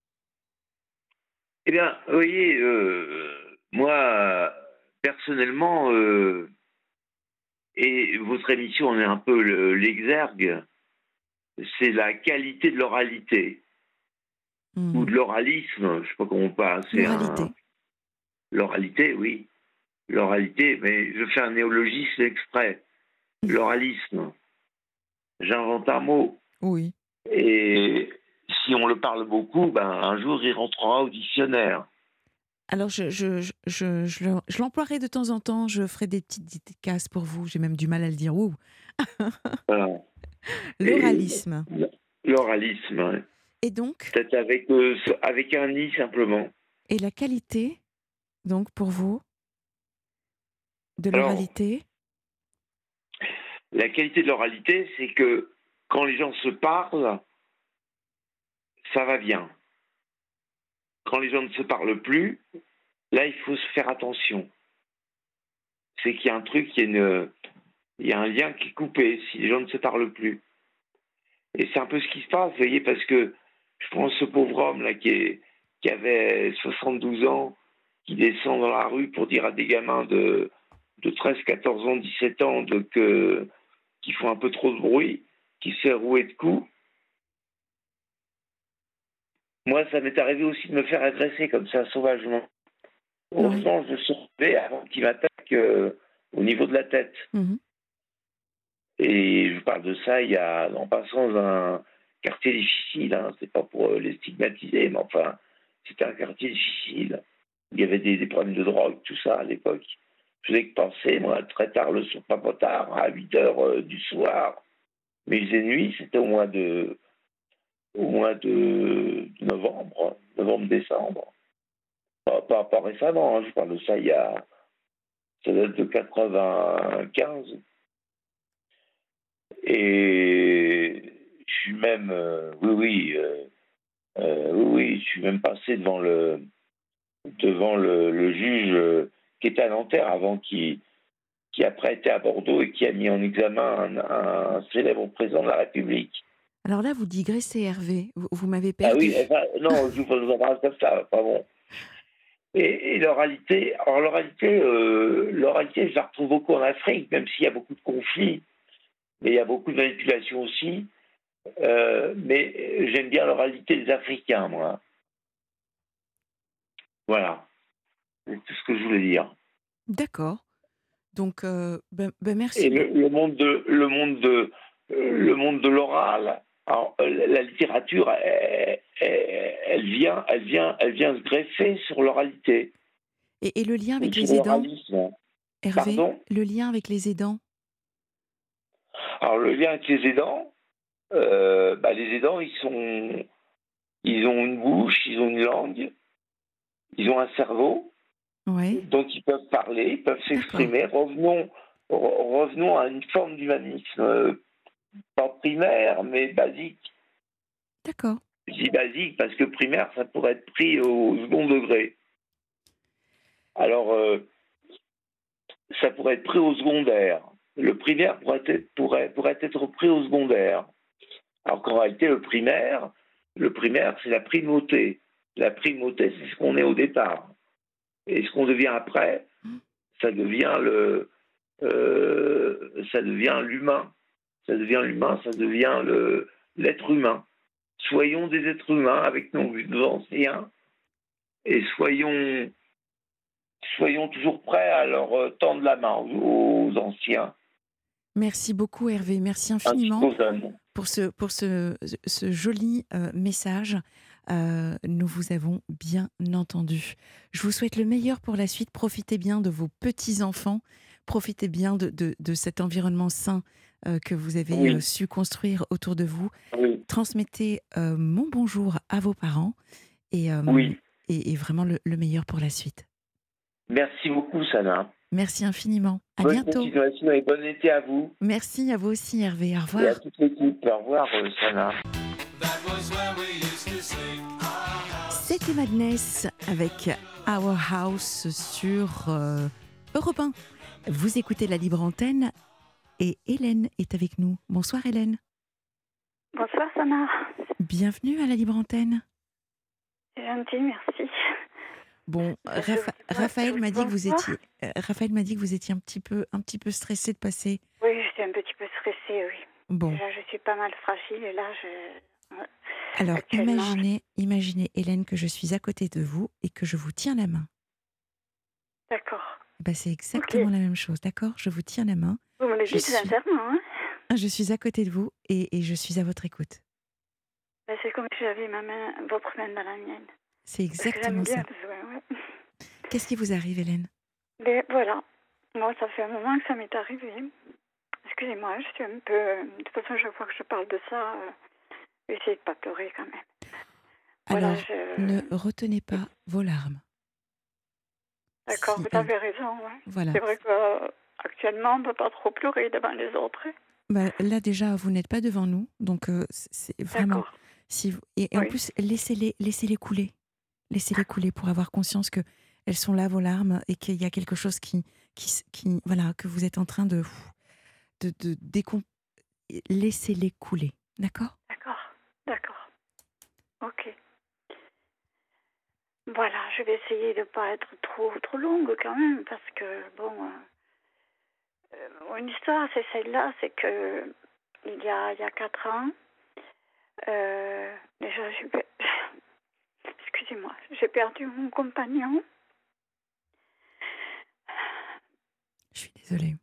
Eh bien, vous voyez, euh, moi, personnellement, euh, et votre émission en est un peu l'exergue, c'est la qualité de l'oralité. Hmm. Ou de l'oralisme, je ne sais pas comment on parle. L'oralité. L'oralité, oui. L'oralité, mais je fais un néologisme exprès. L'oralisme. J'invente un mot. Oui. Et si on le parle beaucoup, ben, un jour il rentrera au dictionnaire. Alors, je, je, je, je, l'emploierai de temps en temps. Je ferai des petites dédicaces pour vous. J'ai même du mal à le dire. Ouh. L'oralisme. L'oralisme, Et donc Peut-être avec, euh, avec un i simplement. Et la qualité, donc, pour vous, de l'oralité? La qualité de l'oralité, c'est que quand les gens se parlent, ça va bien quand les gens ne se parlent plus, là, il faut se faire attention. C'est qu'il y a un truc, il y a, il y a un lien qui est coupé si les gens ne se parlent plus. Et c'est un peu ce qui se passe, vous voyez, parce que je prends ce pauvre homme là qui, avait 72 ans, qui descend dans la rue pour dire à des gamins de, de 13, 14 ans, 17 ans qui font un peu trop de bruit, qui se fait rouer de coups. Moi, ça m'est arrivé aussi de me faire agresser comme ça, sauvagement. Heureusement, je suis avant qu'il m'attaque euh, au niveau de la tête. Mhm. Et je parle de ça il y a, en passant dans un quartier difficile. Hein. C'est pas pour euh, les stigmatiser, mais enfin, c'était un quartier difficile. Il y avait des, problèmes de drogue, tout ça à l'époque. Je faisais que penser, moi, très tard le soir, pas tard, à 8 heures euh, du soir. Mais les nuits, c'était au mois de au mois de novembre, novembre-décembre. Pas, pas, récemment, hein, je parle de ça il y a. Ça date de 95. Et je suis même. Euh, oui, oui. Euh, euh, oui, oui, je suis même passé devant le devant le, juge qui était à Nanterre avant qui qui après était à Bordeaux et qui a mis en examen un célèbre président de la République. Alors là, vous digressez, Hervé. Vous, m'avez perdu. Ah oui, non, je vous embrasse comme ça, bon. Et, l'oralité, alors l'oralité, euh, l'oralité, je la retrouve beaucoup en Afrique, même s'il y a beaucoup de conflits, mais il y a beaucoup de manipulations aussi. Euh, mais j'aime bien l'oralité des Africains, moi. Voilà. C'est tout ce que je voulais dire. D'accord. Donc, euh, ben, ben, merci. Et le, monde de, le monde de, le monde de l'oral, alors, euh, la littérature, elle, vient, elle, vient, elle vient se greffer sur l'oralité. Et, le lien avec les aidants Hervé, le lien avec les aidants? Alors, le lien avec les aidants, euh, bah, les aidants, ils, sont, ils ont une bouche, ils ont une langue, ils ont un cerveau. Ouais. Donc, ils peuvent parler, ils peuvent s'exprimer. Revenons, revenons à une forme d'humanisme, euh, pas primaire, mais basique. D'accord. Je dis basique parce que primaire, ça pourrait être pris au second degré. Alors, euh, ça pourrait être pris au secondaire. Le primaire pourrait être, pourrait, pourrait être pris au secondaire. Alors qu'en réalité, le primaire, le primaire, c'est la primauté. La primauté, c'est ce qu'on est au départ. Et ce qu'on devient après, ça devient le, euh, ça devient l'humain. Ça devient l'humain, ça devient le, l'être humain. Soyons des êtres humains avec nos, anciens et soyons, soyons toujours prêts à leur euh, tendre la main aux anciens. Merci beaucoup Hervé, merci infiniment pour ce, pour ce, ce joli euh, message. Euh, nous vous avons bien entendu. Je vous souhaite le meilleur pour la suite. Profitez bien de vos petits-enfants. Profitez bien de, de, de cet environnement sain euh, que vous avez Oui. euh, su construire autour de vous. Oui, Transmettez euh, mon bonjour à vos parents et, oui. et, et vraiment le, le meilleur pour la suite. Merci beaucoup, Sana. Merci infiniment. À bonne bientôt. continuation et bon été à vous Merci à vous aussi Hervé. Au et à revoir. toute l'équipe. Au revoir, Sana. C'était Madness avec Our House sur euh, Europe 1. Vous écoutez la libre antenne et Hélène est avec nous. Bonsoir Hélène. Bonsoir Sana. Bienvenue à la libre antenne. C'est gentil, merci. Bon, Je- Rapha- je- Raphaël m'a dit que vous bonsoir. étiez euh, Raphaël m'a dit que vous étiez un petit peu un petit peu stressé de passer. Oui, je suis un petit peu stressée, oui. Bon, Là, je suis pas mal fragile et là, je... alors imaginez imaginez Hélène que je suis à côté de vous et que je vous tiens la main. D'accord. Bah, c'est exactement la même chose, d'accord? Je vous tiens la main. Vous me le dites suis- sincèrement, hein Je suis à côté de vous et, et je suis à votre écoute. Ben, C'est comme si j'avais ma main, votre main dans la mienne. C'est que exactement ça. que, ouais. Qu'est-ce qui vous arrive, Hélène? Mais voilà. Moi, ça fait un moment que ça m'est arrivé. Excusez-moi, je suis un peu... De toute façon, chaque fois que je parle de ça, euh, j'essaie de pas pleurer quand même. Voilà, Alors, je... ne retenez pas vos larmes. D'accord, si vous avez raison, ouais. Voilà. C'est vrai qu'actuellement, on ne peut pas trop pleurer devant les autres. hein. Bah, là, déjà, vous n'êtes pas devant nous, donc euh, c'est vraiment. D'accord. Si vous- et, et en plus, laissez-les laissez-les couler. Laissez-les couler pour avoir conscience que elles sont là, vos larmes, et qu'il y a quelque chose qui, qui, voilà, que vous êtes en train de, de, de décom- Laissez-les couler, d'accord? D'accord, d'accord. Ok. Voilà, je vais essayer de ne pas être trop, trop longue quand même, parce que, bon, euh, une histoire, c'est celle-là, c'est que il y a, il y a quatre ans, euh, déjà, j'ai per- excusez-moi, j'ai perdu mon compagnon. Je suis désolée.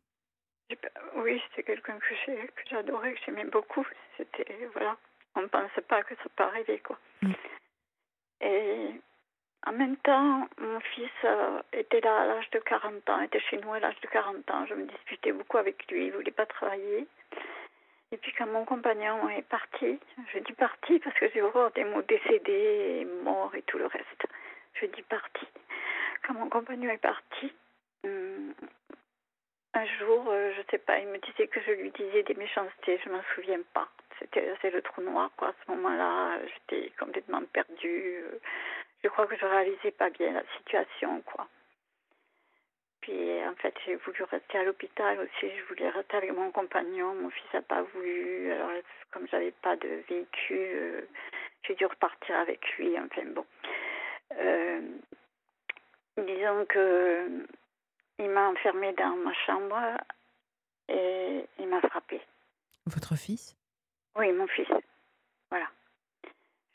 Oui, c'était quelqu'un que j'ai- que j'adorais, que j'aimais beaucoup. C'était, voilà, on ne pensait pas que ça peut arriver, quoi. Mm. Et en même temps, mon fils euh, était là à l'âge de 40 ans, était chez nous à l'âge de 40 ans. Je me disputais beaucoup avec lui, il voulait pas travailler. Et puis quand mon compagnon est parti, je dis parti parce que j'ai horreur des mots décédé, mort et tout le reste. Je dis parti. Quand mon compagnon est parti, hum, un jour, euh, je sais pas, il me disait que je lui disais des méchancetés, je m'en souviens pas. C'était le trou noir, quoi. À ce moment-là, j'étais complètement perdue. euh, Je crois que je réalisais pas bien la situation, quoi. Puis en fait, j'ai voulu rester à l'hôpital aussi. Je voulais rester avec mon compagnon. Mon fils n'a pas voulu. Alors, comme j'avais pas de véhicule, euh, j'ai dû repartir avec lui. Enfin bon. Euh, disons que il m'a enfermée dans ma chambre et il m'a frappée. Votre fils? Oui, mon fils. Voilà.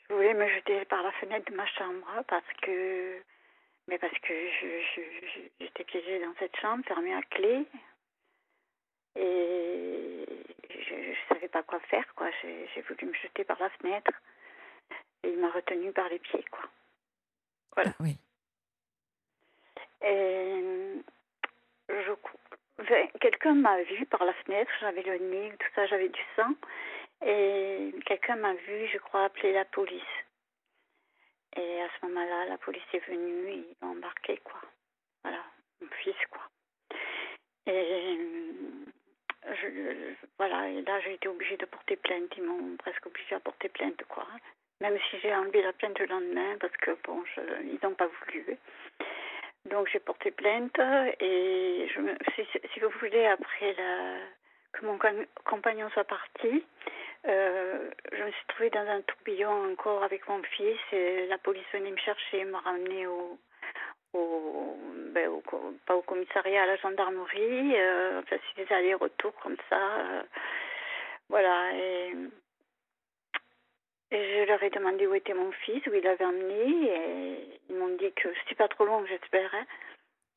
Je voulais me jeter par la fenêtre de ma chambre parce que, mais parce que je, je- je- j'étais piégée dans cette chambre, fermée à clé, et je ne savais pas quoi faire, quoi. J'ai, j'ai voulu me jeter par la fenêtre et il m'a retenue par les pieds, quoi. Voilà. Ah, Oui. Et je cou- enfin, quelqu'un m'a vu par la fenêtre, j'avais le nez, tout ça, j'avais du sang. Et quelqu'un m'a vu, je crois, appeler la police. Et à ce moment-là, la police est venue ils m'ont embarqué, quoi. Voilà, mon fils, quoi. Et euh, Et là, j'ai été obligée de porter plainte. Ils m'ont presque obligée à porter plainte, quoi. Même si j'ai enlevé la plainte le lendemain, parce que, bon, je, ils n'ont pas voulu. Donc, j'ai porté plainte. Et je me, si, si vous voulez, après la, que mon compagnon soit parti, euh, je me suis trouvée dans un tourbillon encore avec mon fils. Et la police venait me chercher, me ramener au, au, ben, pas au commissariat, à la gendarmerie. Euh, enfin, c'est des allers-retours comme ça. Euh, voilà. Et, je leur ai demandé où était mon fils, où il l'avait emmené. Et ils m'ont dit que c'était pas trop loin, j'espère. Hein.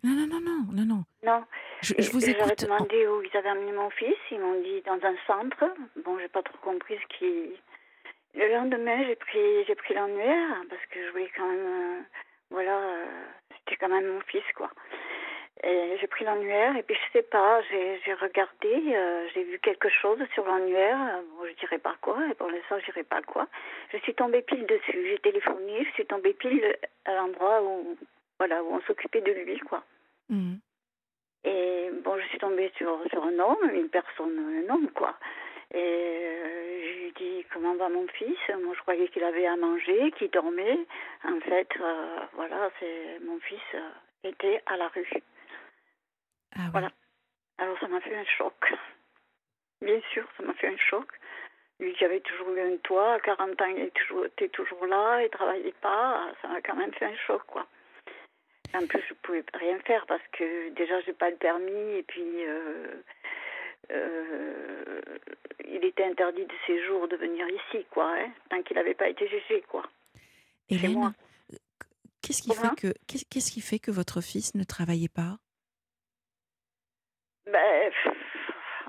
Non, non, non, non, non, non. Non. Je, je vous écoute. J'aurais demandé où ils avaient amené mon fils. Ils m'ont dit dans un centre. Bon, j'ai pas trop compris ce qui. Le lendemain, j'ai pris, j'ai pris l'annuaire parce que je voulais quand même. Euh, voilà, euh, c'était quand même mon fils, quoi. Et j'ai pris l'annuaire et puis je sais pas, j'ai, j'ai regardé, euh, j'ai vu quelque chose sur l'annuaire. Bon, je dirais pas quoi, et pour l'instant, je dirais pas quoi. Je suis tombée pile dessus. J'ai téléphoné, je suis tombée pile à l'endroit où, voilà, où on s'occupait de lui, quoi. Mmh. Et bon, je suis tombée sur, sur un homme, une personne, un homme, quoi. Et euh, je lui dis comment va mon fils? Moi, je croyais qu'il avait à manger, qu'il dormait. En fait, euh, voilà, c'est mon fils euh, était à la rue. Ah oui. Voilà. Alors, ça m'a fait un choc. Bien sûr, ça m'a fait un choc. Lui qui avait toujours eu un toit, à 40 ans, il était toujours, était toujours là, il travaillait pas. Ça m'a quand même fait un choc, quoi. En plus, je pouvais rien faire parce que déjà, j'ai pas le permis et puis euh, euh, il était interdit de séjour de venir ici, quoi, hein, tant qu'il n'avait pas été jugé, quoi. Hélène, qu'est-ce qui, fait que, qu'est- qu'est-ce qui fait que votre fils ne travaillait pas? Ben,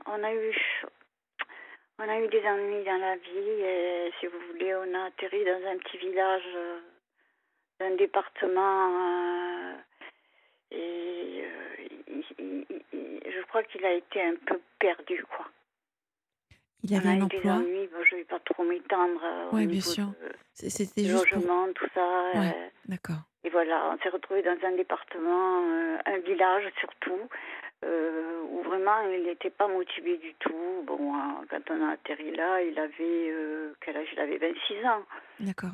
on a eu, on a eu des ennuis dans la vie et si vous voulez, on a atterri dans un petit village euh, d'un département euh, et euh, il- il- il- il- je crois qu'il a été un peu perdu, quoi. Il avait un emploi ennuis, bon, je ne vais pas trop m'étendre euh, Ouais, bien sûr. C'était juste pour... logement, tout ça. Ouais. euh, D'accord. et voilà, on s'est retrouvé dans un département, euh, un village surtout, où vraiment il n'était pas motivé du tout. Bon, quand on a atterri là, il avait quel âge? Il avait 26 ans. D'accord.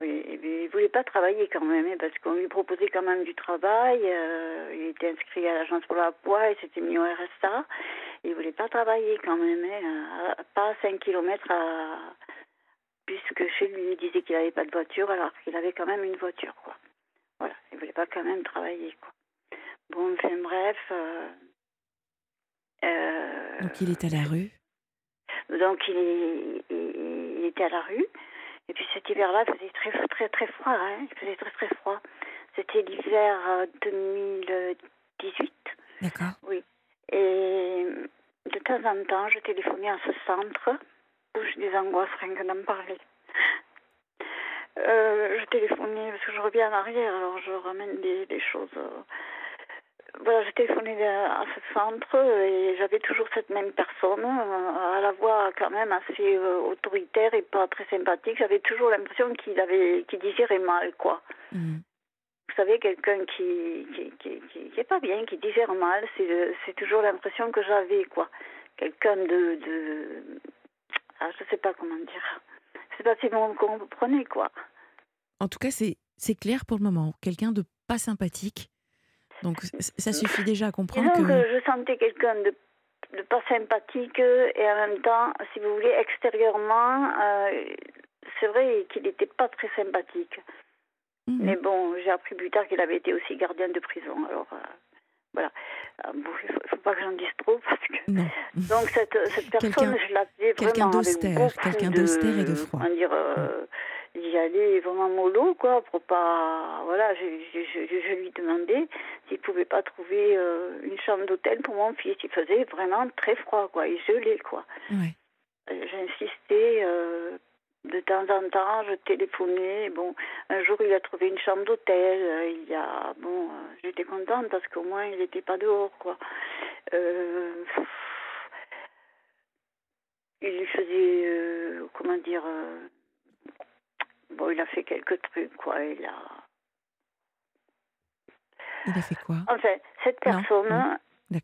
Oui, et puis, il voulait pas travailler quand même, hein, parce qu'on lui proposait quand même du travail. euh, il était inscrit à l'agence pour l'emploi, il s'était mis au RSA. Il voulait pas travailler quand même, hein, pas à 5 kilomètres à... puisque chez lui, il disait qu'il n'avait pas de voiture, alors qu'il avait quand même une voiture, quoi. Voilà, il voulait pas quand même travailler, quoi. Bon, enfin bref... euh, euh, Donc il est à la rue donc il, est- il- il était à la rue. Et puis cet hiver-là, il faisait très très très froid. Hein. Il faisait très très froid. C'était l'hiver euh, 2018. D'accord. Oui. Et de temps en temps, je téléphonais à ce centre où j'ai des angoisses rien que d'en parler. Euh, je téléphonais parce que je reviens en arrière, alors je ramène des, des choses. euh. Voilà, je téléphonais à ce centre et j'avais toujours cette même personne, euh, à la voix quand même assez euh, autoritaire et pas très sympathique. J'avais toujours l'impression qu'il avait, qu'il digérait mal, quoi. Mhm. Vous savez, quelqu'un qui qui, qui, qui, qui est pas bien, qui digère mal, c'est c'est toujours l'impression que j'avais, quoi. Quelqu'un de, de... Ah, je sais pas comment dire. Je sais pas si vous comprenez, quoi. En tout cas, c'est c'est clair pour le moment. Quelqu'un de pas sympathique. Donc ça suffit déjà à comprendre que... je sentais quelqu'un de, de pas sympathique et en même temps, si vous voulez, extérieurement, euh, c'est vrai qu'il n'était pas très sympathique. Mhm. Mais bon, j'ai appris plus tard qu'il avait été aussi gardien de prison. Alors, euh, voilà. Bon, il ne faut, pas que j'en dise trop parce que. Non. Donc, cette, cette personne, Quelqu'un- je l'appelais quelqu'un vraiment avec d'austère, quelqu'un d'austère et de froid. Dire euh, J'y allais vraiment mollo, quoi, pour pas. Voilà, je, je, je, je lui demandais s'il pouvait pas trouver euh, une chambre d'hôtel pour mon fils. Il faisait vraiment très froid, quoi. Il gelait, quoi. Ouais. Euh, J'insistais euh, de temps en temps, je téléphonais. Bon, un jour, il a trouvé une chambre d'hôtel. euh, Il y a, bon, j'étais contente parce qu'au moins, il n'était pas dehors, quoi. Il lui faisait, comment dire, bon, il a fait quelques trucs, quoi. Il a, Il a fait quoi enfin, cette personne, non.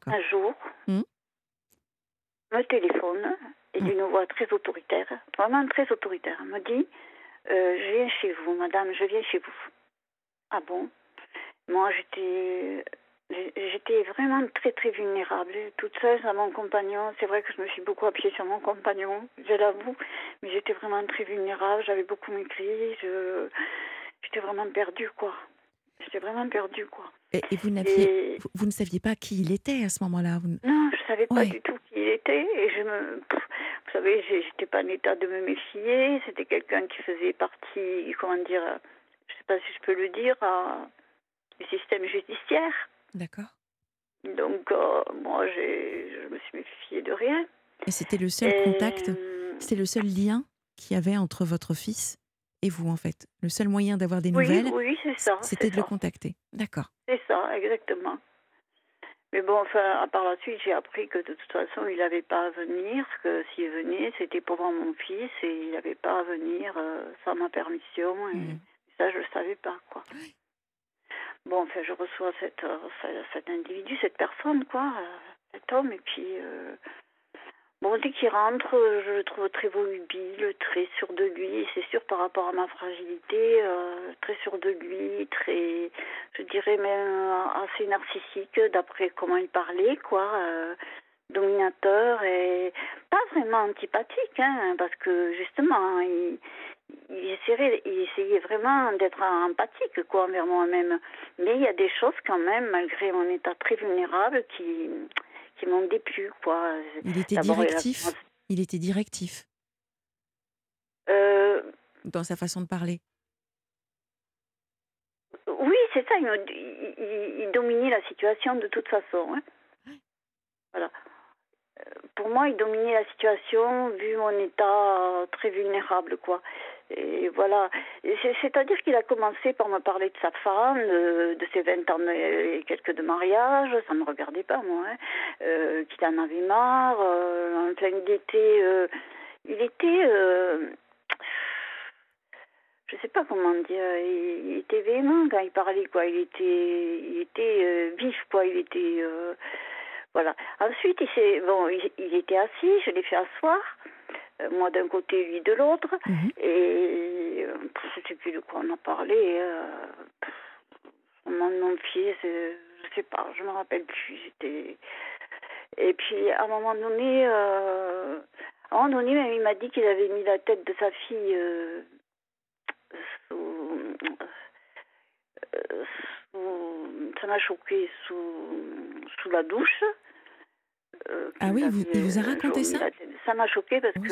Un jour, Hmm. me téléphone et Mm. d'une voix très autoritaire, vraiment très autoritaire, me dit euh, Je viens chez vous, madame, je viens chez vous. Ah bon? Moi, j'étais. J'étais vraiment très très vulnérable, toute seule sans mon compagnon. C'est vrai que je me suis beaucoup appuyée sur mon compagnon, je l'avoue, mais j'étais vraiment très vulnérable, j'avais beaucoup maigri, je... j'étais vraiment perdue quoi. J'étais vraiment perdue quoi. Et, et vous, n'aviez, Et vous, vous ne saviez pas qui il était à ce moment-là vous... non, je savais pas du tout qui il était et je me, vous savez, j'étais pas en état de me méfier. C'était quelqu'un qui faisait partie, comment dire, je sais pas si je peux le dire, à- du système judiciaire. D'accord. Donc euh, moi, je me suis méfiée de rien. Et c'était le seul Et, contact, c'était le seul lien qu'il y avait entre votre fils et vous, en fait. Le seul moyen d'avoir des oui, nouvelles, oui, ça. c'était de le contacter. D'accord. C'est ça, exactement. Mais bon, enfin, à par la suite, j'ai appris que de toute façon, il n'avait pas à venir, que s'il venait, c'était pour voir mon fils et il n'avait pas à venir euh, sans ma permission. Et Mhm. ça, je ne le savais pas, quoi. Bon, enfin, je reçois euh, ce- cet individu, cette personne, quoi, euh, cet homme, et puis... euh, Bon, dès qu'il rentre, je le trouve très volubile, très sûr de lui. C'est sûr par rapport à ma fragilité, très sûr de lui, très, je dirais même assez narcissique d'après comment il parlait, quoi. dominateur et pas vraiment antipathique, hein, parce que justement, il, il, essayait, il essayait vraiment d'être empathique, quoi, envers moi-même. Mais il y a des choses quand même, malgré mon état très vulnérable, qui, qui m'ont déplu, quoi. Il était directif. Il était directif Euh, dans sa façon de parler. oui, c'est ça, il, dominait la situation de toute façon. hein. Voilà. Euh, Pour moi, il dominait la situation vu mon état très vulnérable, quoi. Et voilà. C'est-à-dire qu'il a commencé par me parler de sa femme, de, ses 20 ans et quelques de mariage, ça ne me regardait pas, moi, hein. Euh, qu'il en avait marre. euh, enfin, il était... euh, il était... euh, je sais pas comment dire, il, était véhément quand il parlait, quoi. Il était, il était euh, vif, quoi. Il était, voilà. Ensuite, il s'est, bon, il, était assis, je l'ai fait asseoir, moi d'un côté, lui de l'autre, Mhm. et euh, je sais plus de quoi on a parlé. Euh, mon nom euh, je sais pas, je me rappelle plus. J'étais, et puis à un moment donné, euh, à un moment donné, il m'a dit qu'il avait mis la tête de sa fille. euh, sous, euh, sous- ça m'a choqué sous, sous la douche. Euh, Ah oui, vous- il vous a raconté ça tête- Ça m'a choqué parce que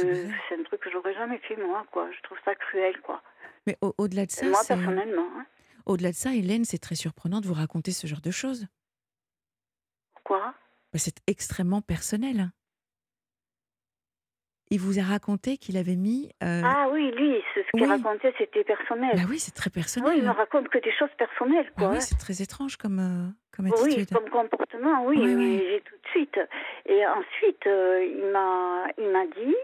c'est un truc que j'aurais jamais fait moi, quoi. Je trouve ça cruel, quoi. Mais au- au-delà de ça, moi, personnellement. hein. au-delà de ça, Hélène, c'est très surprenant de vous raconter ce genre de choses. Quoi? Bah, C'est extrêmement personnel. Il vous a raconté qu'il avait mis. euh, Ah oui, lui, ce, ce qu'il oui. racontait, c'était personnel. Bah oui, c'est très oui, personnel. il me raconte que des choses personnelles, Bah oui, hein. c'est très étrange comme, euh, comme Oui, attitude. comme comportement, oui, ouais. j'ai tout de suite. Et ensuite, euh, il m'a, il m'a dit,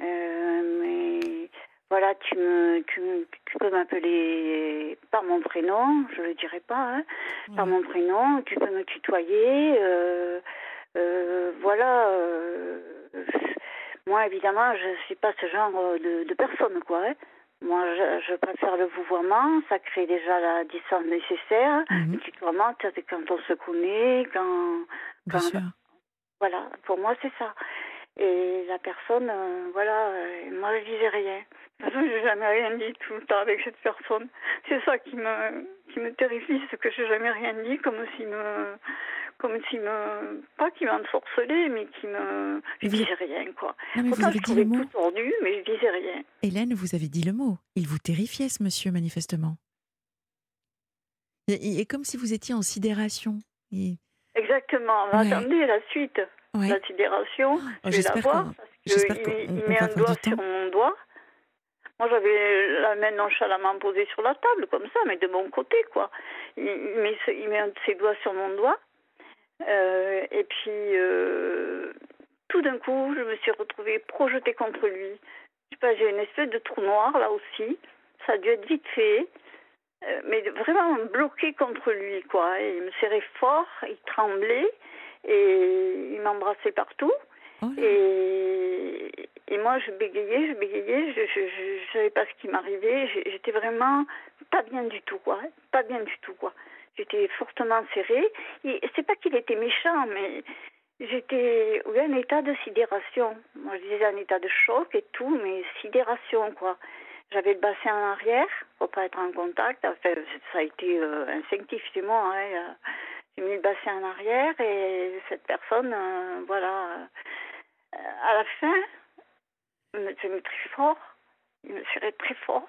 mais voilà, tu me, tu, me- tu peux m'appeler par mon prénom, je le dirai pas, hein, par mon prénom, tu peux me tutoyer, voilà. Euh, moi, évidemment, je suis pas ce genre de, de personne, quoi. hein. Moi, je, je préfère le vouvoiement, ça crée déjà la distance nécessaire. Le tutoiement, c'est quand on se connaît, quand... bien quand- sûr. Voilà, pour moi, c'est ça. Et la personne, euh, voilà, euh, moi, je disais rien. De toute façon, j'ai jamais rien dit tout le temps avec cette personne. C'est ça qui me, qui me terrifie, c'est que j'ai jamais rien dit, comme s'il me... Comme s'il me... Pas qu'il m'ensorcelait, mais qui me... Je vous- disais rien, quoi. Non, mais vous Pourtant, avez je dit le mot. tout tordu, mais je disais rien. Hélène, vous avez dit le mot. Il vous terrifiait, ce monsieur, manifestement. Il il est comme si vous étiez en sidération. Exactement. Ouais. Attendez, la suite. Ouais. La sidération, Oh, je vais la voir parce qu'il met un doigt sur mon doigt. Moi, j'avais la main nonchalamment posée sur la table, comme ça, mais de mon côté, quoi. Il, met, il met un de ses doigts sur mon doigt. Euh, et puis, euh, tout d'un coup, je me suis retrouvée projetée contre lui. Je sais pas, j'ai une espèce de trou noir, là aussi. Ça a dû être vite fait. Euh, mais vraiment bloqué contre lui, quoi. Et il me serrait fort, il tremblait, et il m'embrassait partout. Oh. Et, et moi, je bégayais, je bégayais, je ne savais pas ce qui m'arrivait. J'étais vraiment pas bien du tout, quoi. Pas bien du tout, quoi. J'étais fortement serrée. Et c'est pas qu'il était méchant, mais j'étais oui, en état de sidération. Moi, je disais en état de choc et tout, mais sidération, quoi. J'avais le bassin en arrière pour pas être en contact. Ça a été euh, moi. hein. Euh, J'ai mis le bassin en arrière et cette personne, euh, voilà, euh, à la fin, il me tenait très fort. Il me serrait très fort.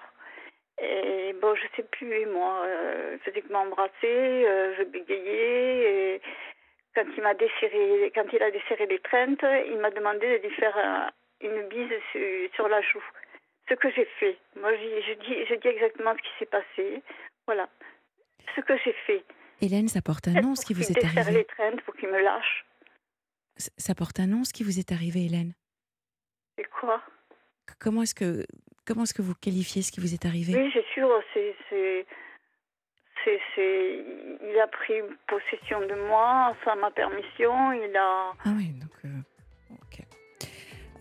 Et bon, je sais plus, moi, euh, il faisait que m'embrasser, euh, je bégayais. Et quand il m'a desserré, quand il a desserré l'étreinte, il m'a demandé de lui faire une bise sur, sur la joue. Ce que j'ai fait. Moi, je, je dis, je dis exactement ce qui s'est passé. Voilà. Ce que j'ai fait. Hélène, ça porte un nom ce qui vous est arrivé. l'étreinte pour qu'il me lâche. Ça porte un nom ce qui vous est arrivé, Hélène. C'est quoi? Comment est-ce que comment est-ce que vous qualifiez ce qui vous est arrivé? Oui, c'est sûr, c'est, c'est, c'est, c'est, il a pris possession de moi sans ma permission, il a... Ah oui, donc euh, ok.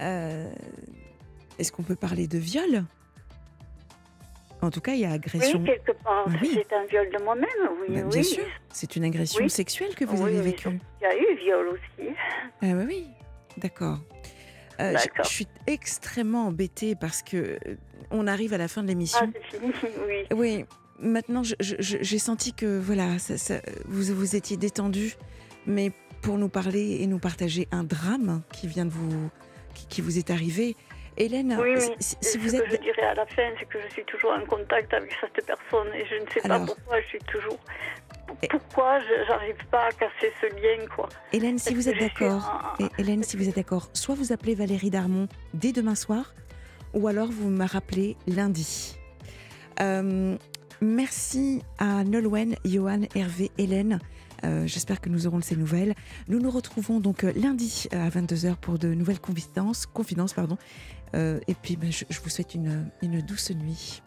Euh, est-ce qu'on peut parler de viol? En tout cas, il y a agression. Oui, quelque part, Oui. c'est un viol de moi-même, oui, Bah, oui. bien sûr. C'est une agression Oui. sexuelle que vous avez vécue. Il y a eu viol aussi. Ah oui, oui, d'accord. Euh, je- suis extrêmement embêtée parce que euh, on arrive à la fin de Ah, l'émission. fini, oui. Oui, maintenant j'ai senti que voilà, ça- ça- vous vous étiez détendu, mais pour nous parler et nous partager un drame qui vient de vous, qui, qui vous est arrivé. Hélène, Oui, si, oui. si- Et si ce vous que êtes, je dirais à la fin, c'est que je suis toujours en contact avec cette personne et je ne sais Alors- pas pourquoi je suis toujours... Pourquoi je n'arrive pas à casser ce lien, quoi. Hélène, si vous êtes d'accord, Hélène, si vous êtes d'accord, soit vous appelez Valérie Darmon dès demain soir, ou alors vous me rappelez lundi. Euh, merci à Nolwenn, Johan, Hervé, Hélène. Euh, J'espère que nous aurons de ces nouvelles. Nous nous retrouvons donc euh, lundi à 22h pour de nouvelles confidences. confidences pardon. Euh, et puis, ben, je, vous souhaite une douce nuit.